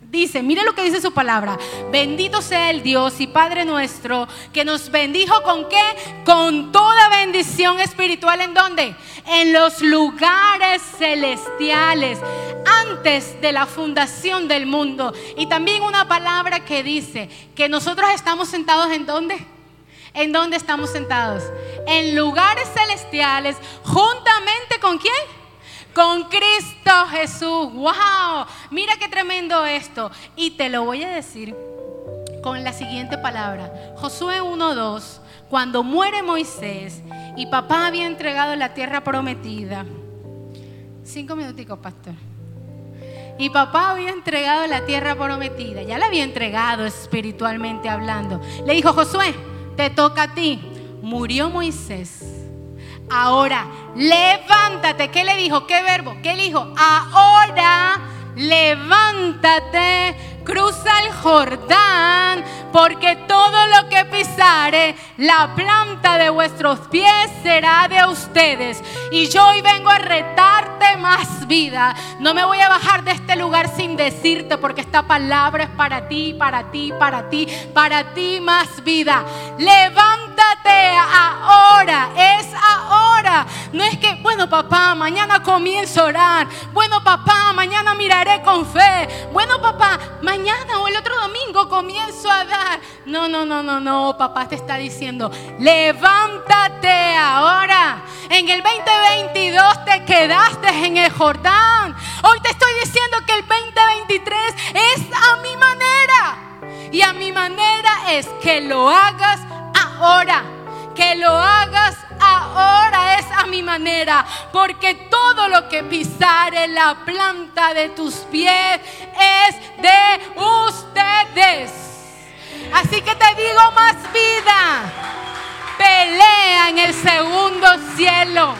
Dice, mire lo que dice su palabra. Bendito sea el Dios y Padre nuestro que nos bendijo con qué? Con toda bendición espiritual en dónde? En los lugares celestiales antes de la fundación del mundo. Y también una palabra que dice que nosotros estamos sentados en dónde? ¿En dónde estamos sentados? En lugares celestiales, juntamente con quién? Con Cristo Jesús. ¡Wow! Mira qué tremendo esto. Y te lo voy a decir con la siguiente palabra. Josué 1.2. Cuando muere Moisés y papá había entregado la tierra prometida. Cinco minuticos, pastor. Y papá había entregado la tierra prometida. Ya la había entregado espiritualmente hablando. Le dijo, Josué, te toca a ti. Murió Moisés. Ahora, levántate. ¿Qué le dijo? ¿Qué verbo? ¿Qué le dijo? Ahora, levántate cruza el Jordán, porque todo lo que pisare, la planta de vuestros pies será de ustedes. Y yo hoy vengo a retarte más vida. No me voy a bajar de este lugar sin decirte, porque esta palabra es para ti, para ti, para ti, para ti más vida. Levántate ahora, es ahora. No es que, bueno papá, mañana comienzo a orar. Bueno papá, mañana miraré con fe. Bueno papá, mañana o el otro domingo comienzo a dar. No, no, no, no, no, papá te está diciendo, levántate ahora. En el 2022 te quedaste en el Jordán. Hoy te estoy diciendo que el 2023 es a mi manera. Y a mi manera es que lo hagas ahora. Que lo hagas ahora es a mi manera, porque todo lo que pisare la planta de tus pies es de ustedes. Así que te digo más vida. Pelea en el segundo cielo,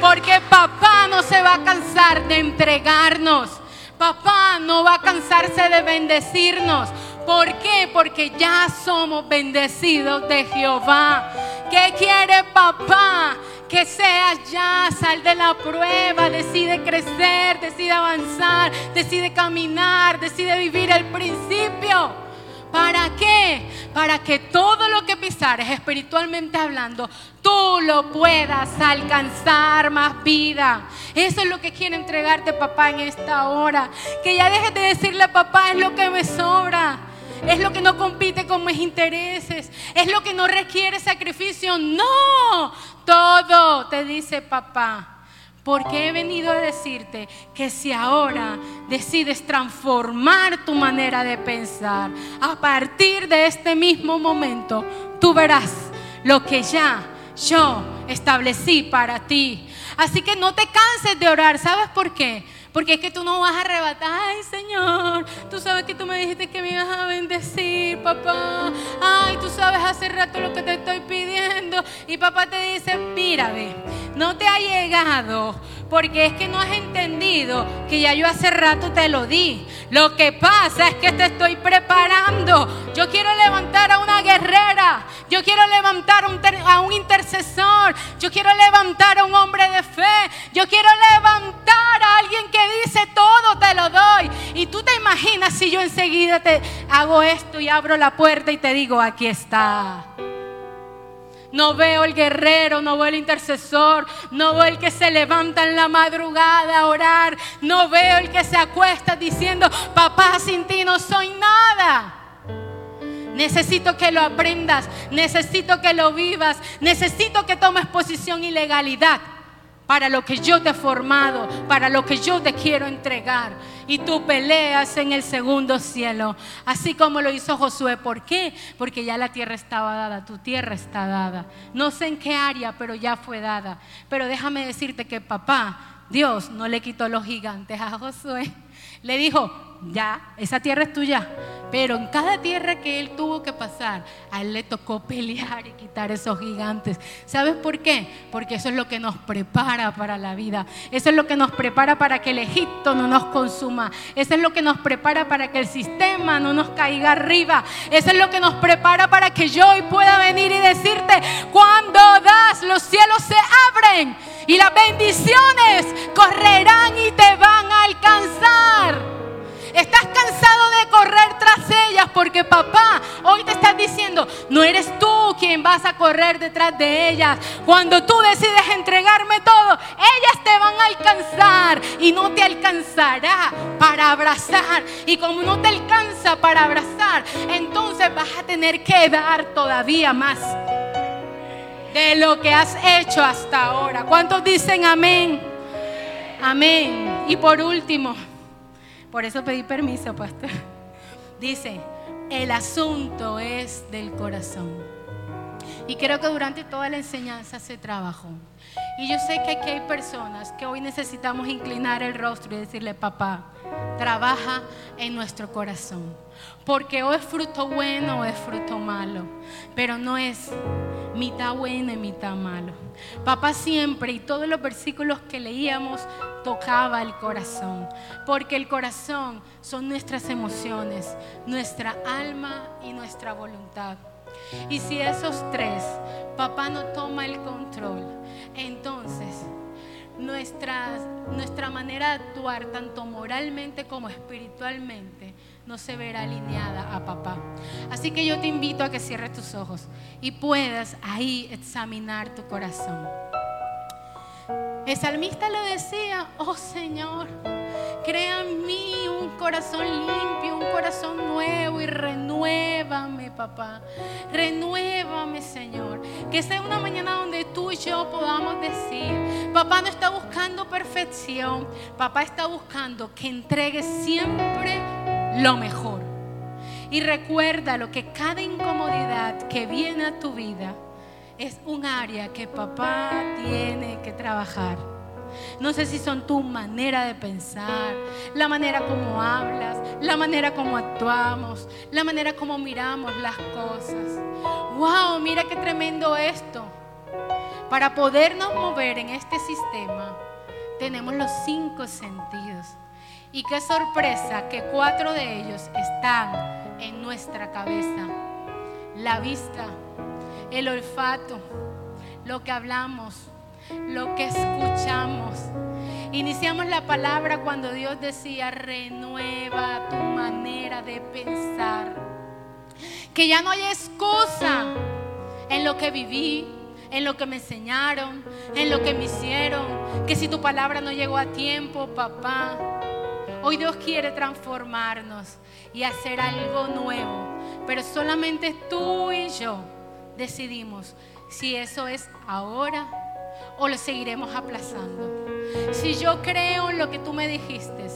porque papá no se va a cansar de entregarnos. Papá no va a cansarse de bendecirnos. ¿Por qué? Porque ya somos bendecidos de Jehová. ¿Qué quiere papá? Que seas ya, sal de la prueba, decide crecer, decide avanzar, decide caminar, decide vivir el principio. ¿Para qué? Para que todo lo que pisares espiritualmente hablando, tú lo puedas alcanzar más vida. Eso es lo que quiere entregarte papá en esta hora. Que ya dejes de decirle papá es lo que me sobra es lo que no compite con mis intereses, es lo que no requiere sacrificio. No, todo te dice papá. Porque he venido a decirte que si ahora decides transformar tu manera de pensar, a partir de este mismo momento, tú verás lo que ya yo establecí para ti. Así que no te canses de orar. ¿Sabes por qué? Porque es que tú no vas a arrebatar, ay Señor, tú sabes que tú me dijiste que me ibas a bendecir, papá. Ay, tú sabes hace rato lo que te estoy pidiendo. Y papá te dice, mira, no te ha llegado porque es que no has entendido que ya yo hace rato te lo di. Lo que pasa es que te estoy preparando. Yo quiero levantar a una guerrera. Yo quiero levantar a un intercesor. Yo quiero levantar a un hombre de fe. Yo quiero levantar a alguien que dice todo te lo doy. Y tú te imaginas si yo enseguida te hago esto y abro la puerta y te digo, aquí está. No veo el guerrero, no veo el intercesor, no veo el que se levanta en la madrugada a orar, no veo el que se acuesta diciendo, papá, sin ti no soy nada. Necesito que lo aprendas, necesito que lo vivas, necesito que tomes posición y legalidad para lo que yo te he formado, para lo que yo te quiero entregar. Y tú peleas en el segundo cielo, así como lo hizo Josué. ¿Por qué? Porque ya la tierra estaba dada, tu tierra está dada. No sé en qué área, pero ya fue dada. Pero déjame decirte que papá, Dios no le quitó los gigantes a Josué. Le dijo, ya, esa tierra es tuya. Pero en cada tierra que él tuvo que pasar, a él le tocó pelear y quitar esos gigantes. ¿Sabes por qué? Porque eso es lo que nos prepara para la vida. Eso es lo que nos prepara para que el Egipto no nos consuma. Eso es lo que nos prepara para que el sistema no nos caiga arriba. Eso es lo que nos prepara para que yo hoy pueda venir y decirte, cuando das, los cielos se abren y las bendiciones correrán y te van a alcanzar. Estás cansado de correr tras ellas porque papá hoy te estás diciendo, no eres tú quien vas a correr detrás de ellas. Cuando tú decides entregarme todo, ellas te van a alcanzar y no te alcanzará para abrazar. Y como no te alcanza para abrazar, entonces vas a tener que dar todavía más de lo que has hecho hasta ahora. ¿Cuántos dicen amén? Amén. Y por último, por eso pedí permiso, pastor. Dice, el asunto es del corazón. Y creo que durante toda la enseñanza se trabajó. Y yo sé que aquí hay personas que hoy necesitamos inclinar el rostro y decirle, papá, trabaja en nuestro corazón. Porque o es fruto bueno o es fruto malo. Pero no es mitad bueno y mitad malo. Papá siempre y todos los versículos que leíamos tocaba el corazón. Porque el corazón son nuestras emociones, nuestra alma y nuestra voluntad. Y si esos tres, papá no toma el control, entonces nuestra, nuestra manera de actuar, tanto moralmente como espiritualmente, no se verá alineada a papá. Así que yo te invito a que cierres tus ojos y puedas ahí examinar tu corazón. El salmista le decía, oh Señor, crea en mí un corazón limpio, un corazón nuevo y renuévame, papá. Renuévame, Señor. Que sea una mañana donde tú y yo podamos decir, papá no está buscando perfección, papá está buscando que entregue siempre lo mejor. Y recuerda lo que cada incomodidad que viene a tu vida es un área que papá tiene que trabajar. No sé si son tu manera de pensar, la manera como hablas, la manera como actuamos, la manera como miramos las cosas. ¡Wow! Mira qué tremendo esto. Para podernos mover en este sistema, tenemos los cinco sentidos. Y qué sorpresa que cuatro de ellos están en nuestra cabeza. La vista, el olfato, lo que hablamos, lo que escuchamos. Iniciamos la palabra cuando Dios decía, renueva tu manera de pensar. Que ya no hay excusa en lo que viví, en lo que me enseñaron, en lo que me hicieron. Que si tu palabra no llegó a tiempo, papá. Hoy Dios quiere transformarnos y hacer algo nuevo. Pero solamente tú y yo decidimos si eso es ahora o lo seguiremos aplazando. Si yo creo en lo que tú me dijiste,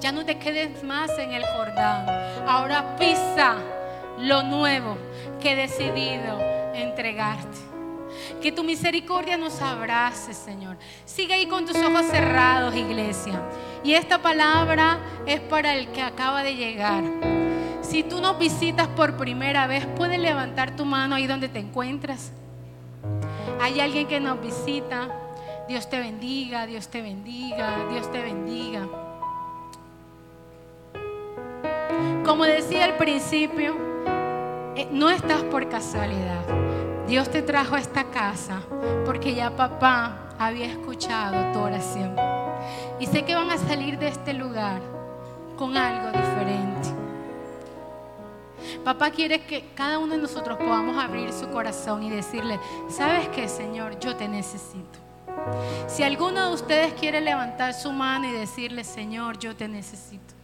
ya no te quedes más en el Jordán. Ahora pisa lo nuevo que he decidido entregarte. Que tu misericordia nos abrace, Señor. Sigue ahí con tus ojos cerrados, iglesia. Y esta palabra es para el que acaba de llegar. Si tú nos visitas por primera vez, puedes levantar tu mano ahí donde te encuentras. Hay alguien que nos visita. Dios te bendiga, Dios te bendiga, Dios te bendiga. Como decía al principio, eh, no estás por casualidad. Dios te trajo a esta casa porque ya papá había escuchado tu oración. Y sé que van a salir de este lugar con algo diferente. Papá quiere que cada uno de nosotros podamos abrir su corazón y decirle, ¿sabes qué, Señor? Yo te necesito. Si alguno de ustedes quiere levantar su mano y decirle, Señor, yo te necesito.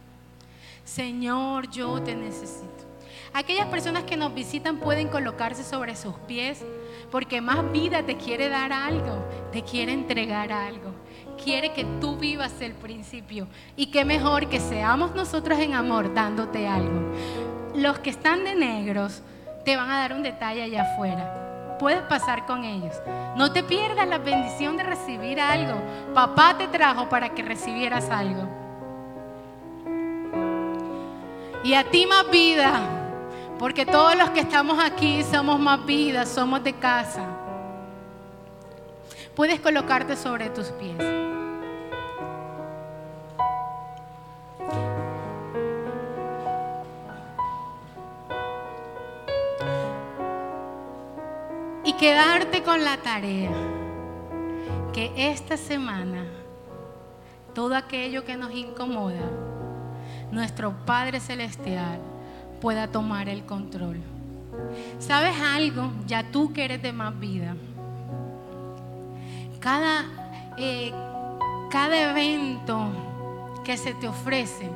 Señor, yo te necesito. Aquellas personas que nos visitan pueden colocarse sobre sus pies porque más vida te quiere dar algo, te quiere entregar algo. Quiere que tú vivas el principio. Y qué mejor que seamos nosotros en amor dándote algo. Los que están de negros te van a dar un detalle allá afuera. Puedes pasar con ellos. No te pierdas la bendición de recibir algo. Papá te trajo para que recibieras algo. Y a ti más vida, porque todos los que estamos aquí somos más vida, somos de casa. Puedes colocarte sobre tus pies. Quedarte con la tarea que esta semana todo aquello que nos incomoda, nuestro Padre Celestial pueda tomar el control. ¿Sabes algo? Ya tú que eres de más vida. Cada, eh, cada evento que se te ofrece,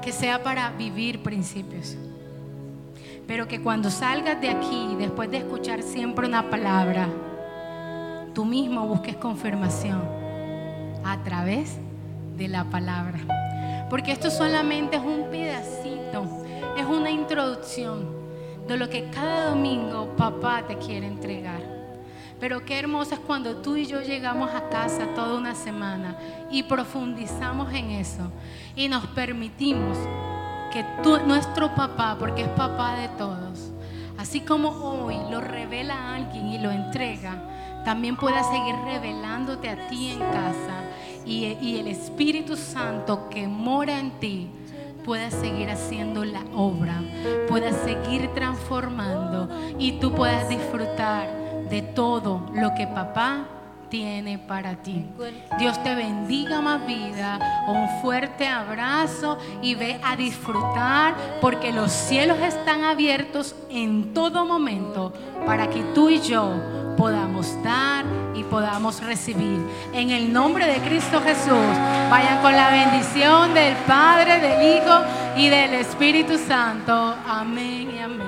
que sea para vivir principios. Pero que cuando salgas de aquí, después de escuchar siempre una palabra, tú mismo busques confirmación a través de la palabra. Porque esto solamente es un pedacito, es una introducción de lo que cada domingo papá te quiere entregar. Pero qué hermoso es cuando tú y yo llegamos a casa toda una semana y profundizamos en eso y nos permitimos que nuestro papá, porque es papá de todos, así como hoy lo revela a alguien y lo entrega, también pueda seguir revelándote a ti en casa y, el Espíritu Santo que mora en ti pueda seguir haciendo la obra, pueda seguir transformando y tú puedas disfrutar de todo lo que papá tiene para ti. Dios te bendiga más vida, un fuerte abrazo y ve a disfrutar porque los cielos están abiertos en todo momento para que tú y yo podamos dar y podamos recibir. En el nombre de Cristo Jesús, vayan con la bendición del Padre, del Hijo y del Espíritu Santo. Amén y amén.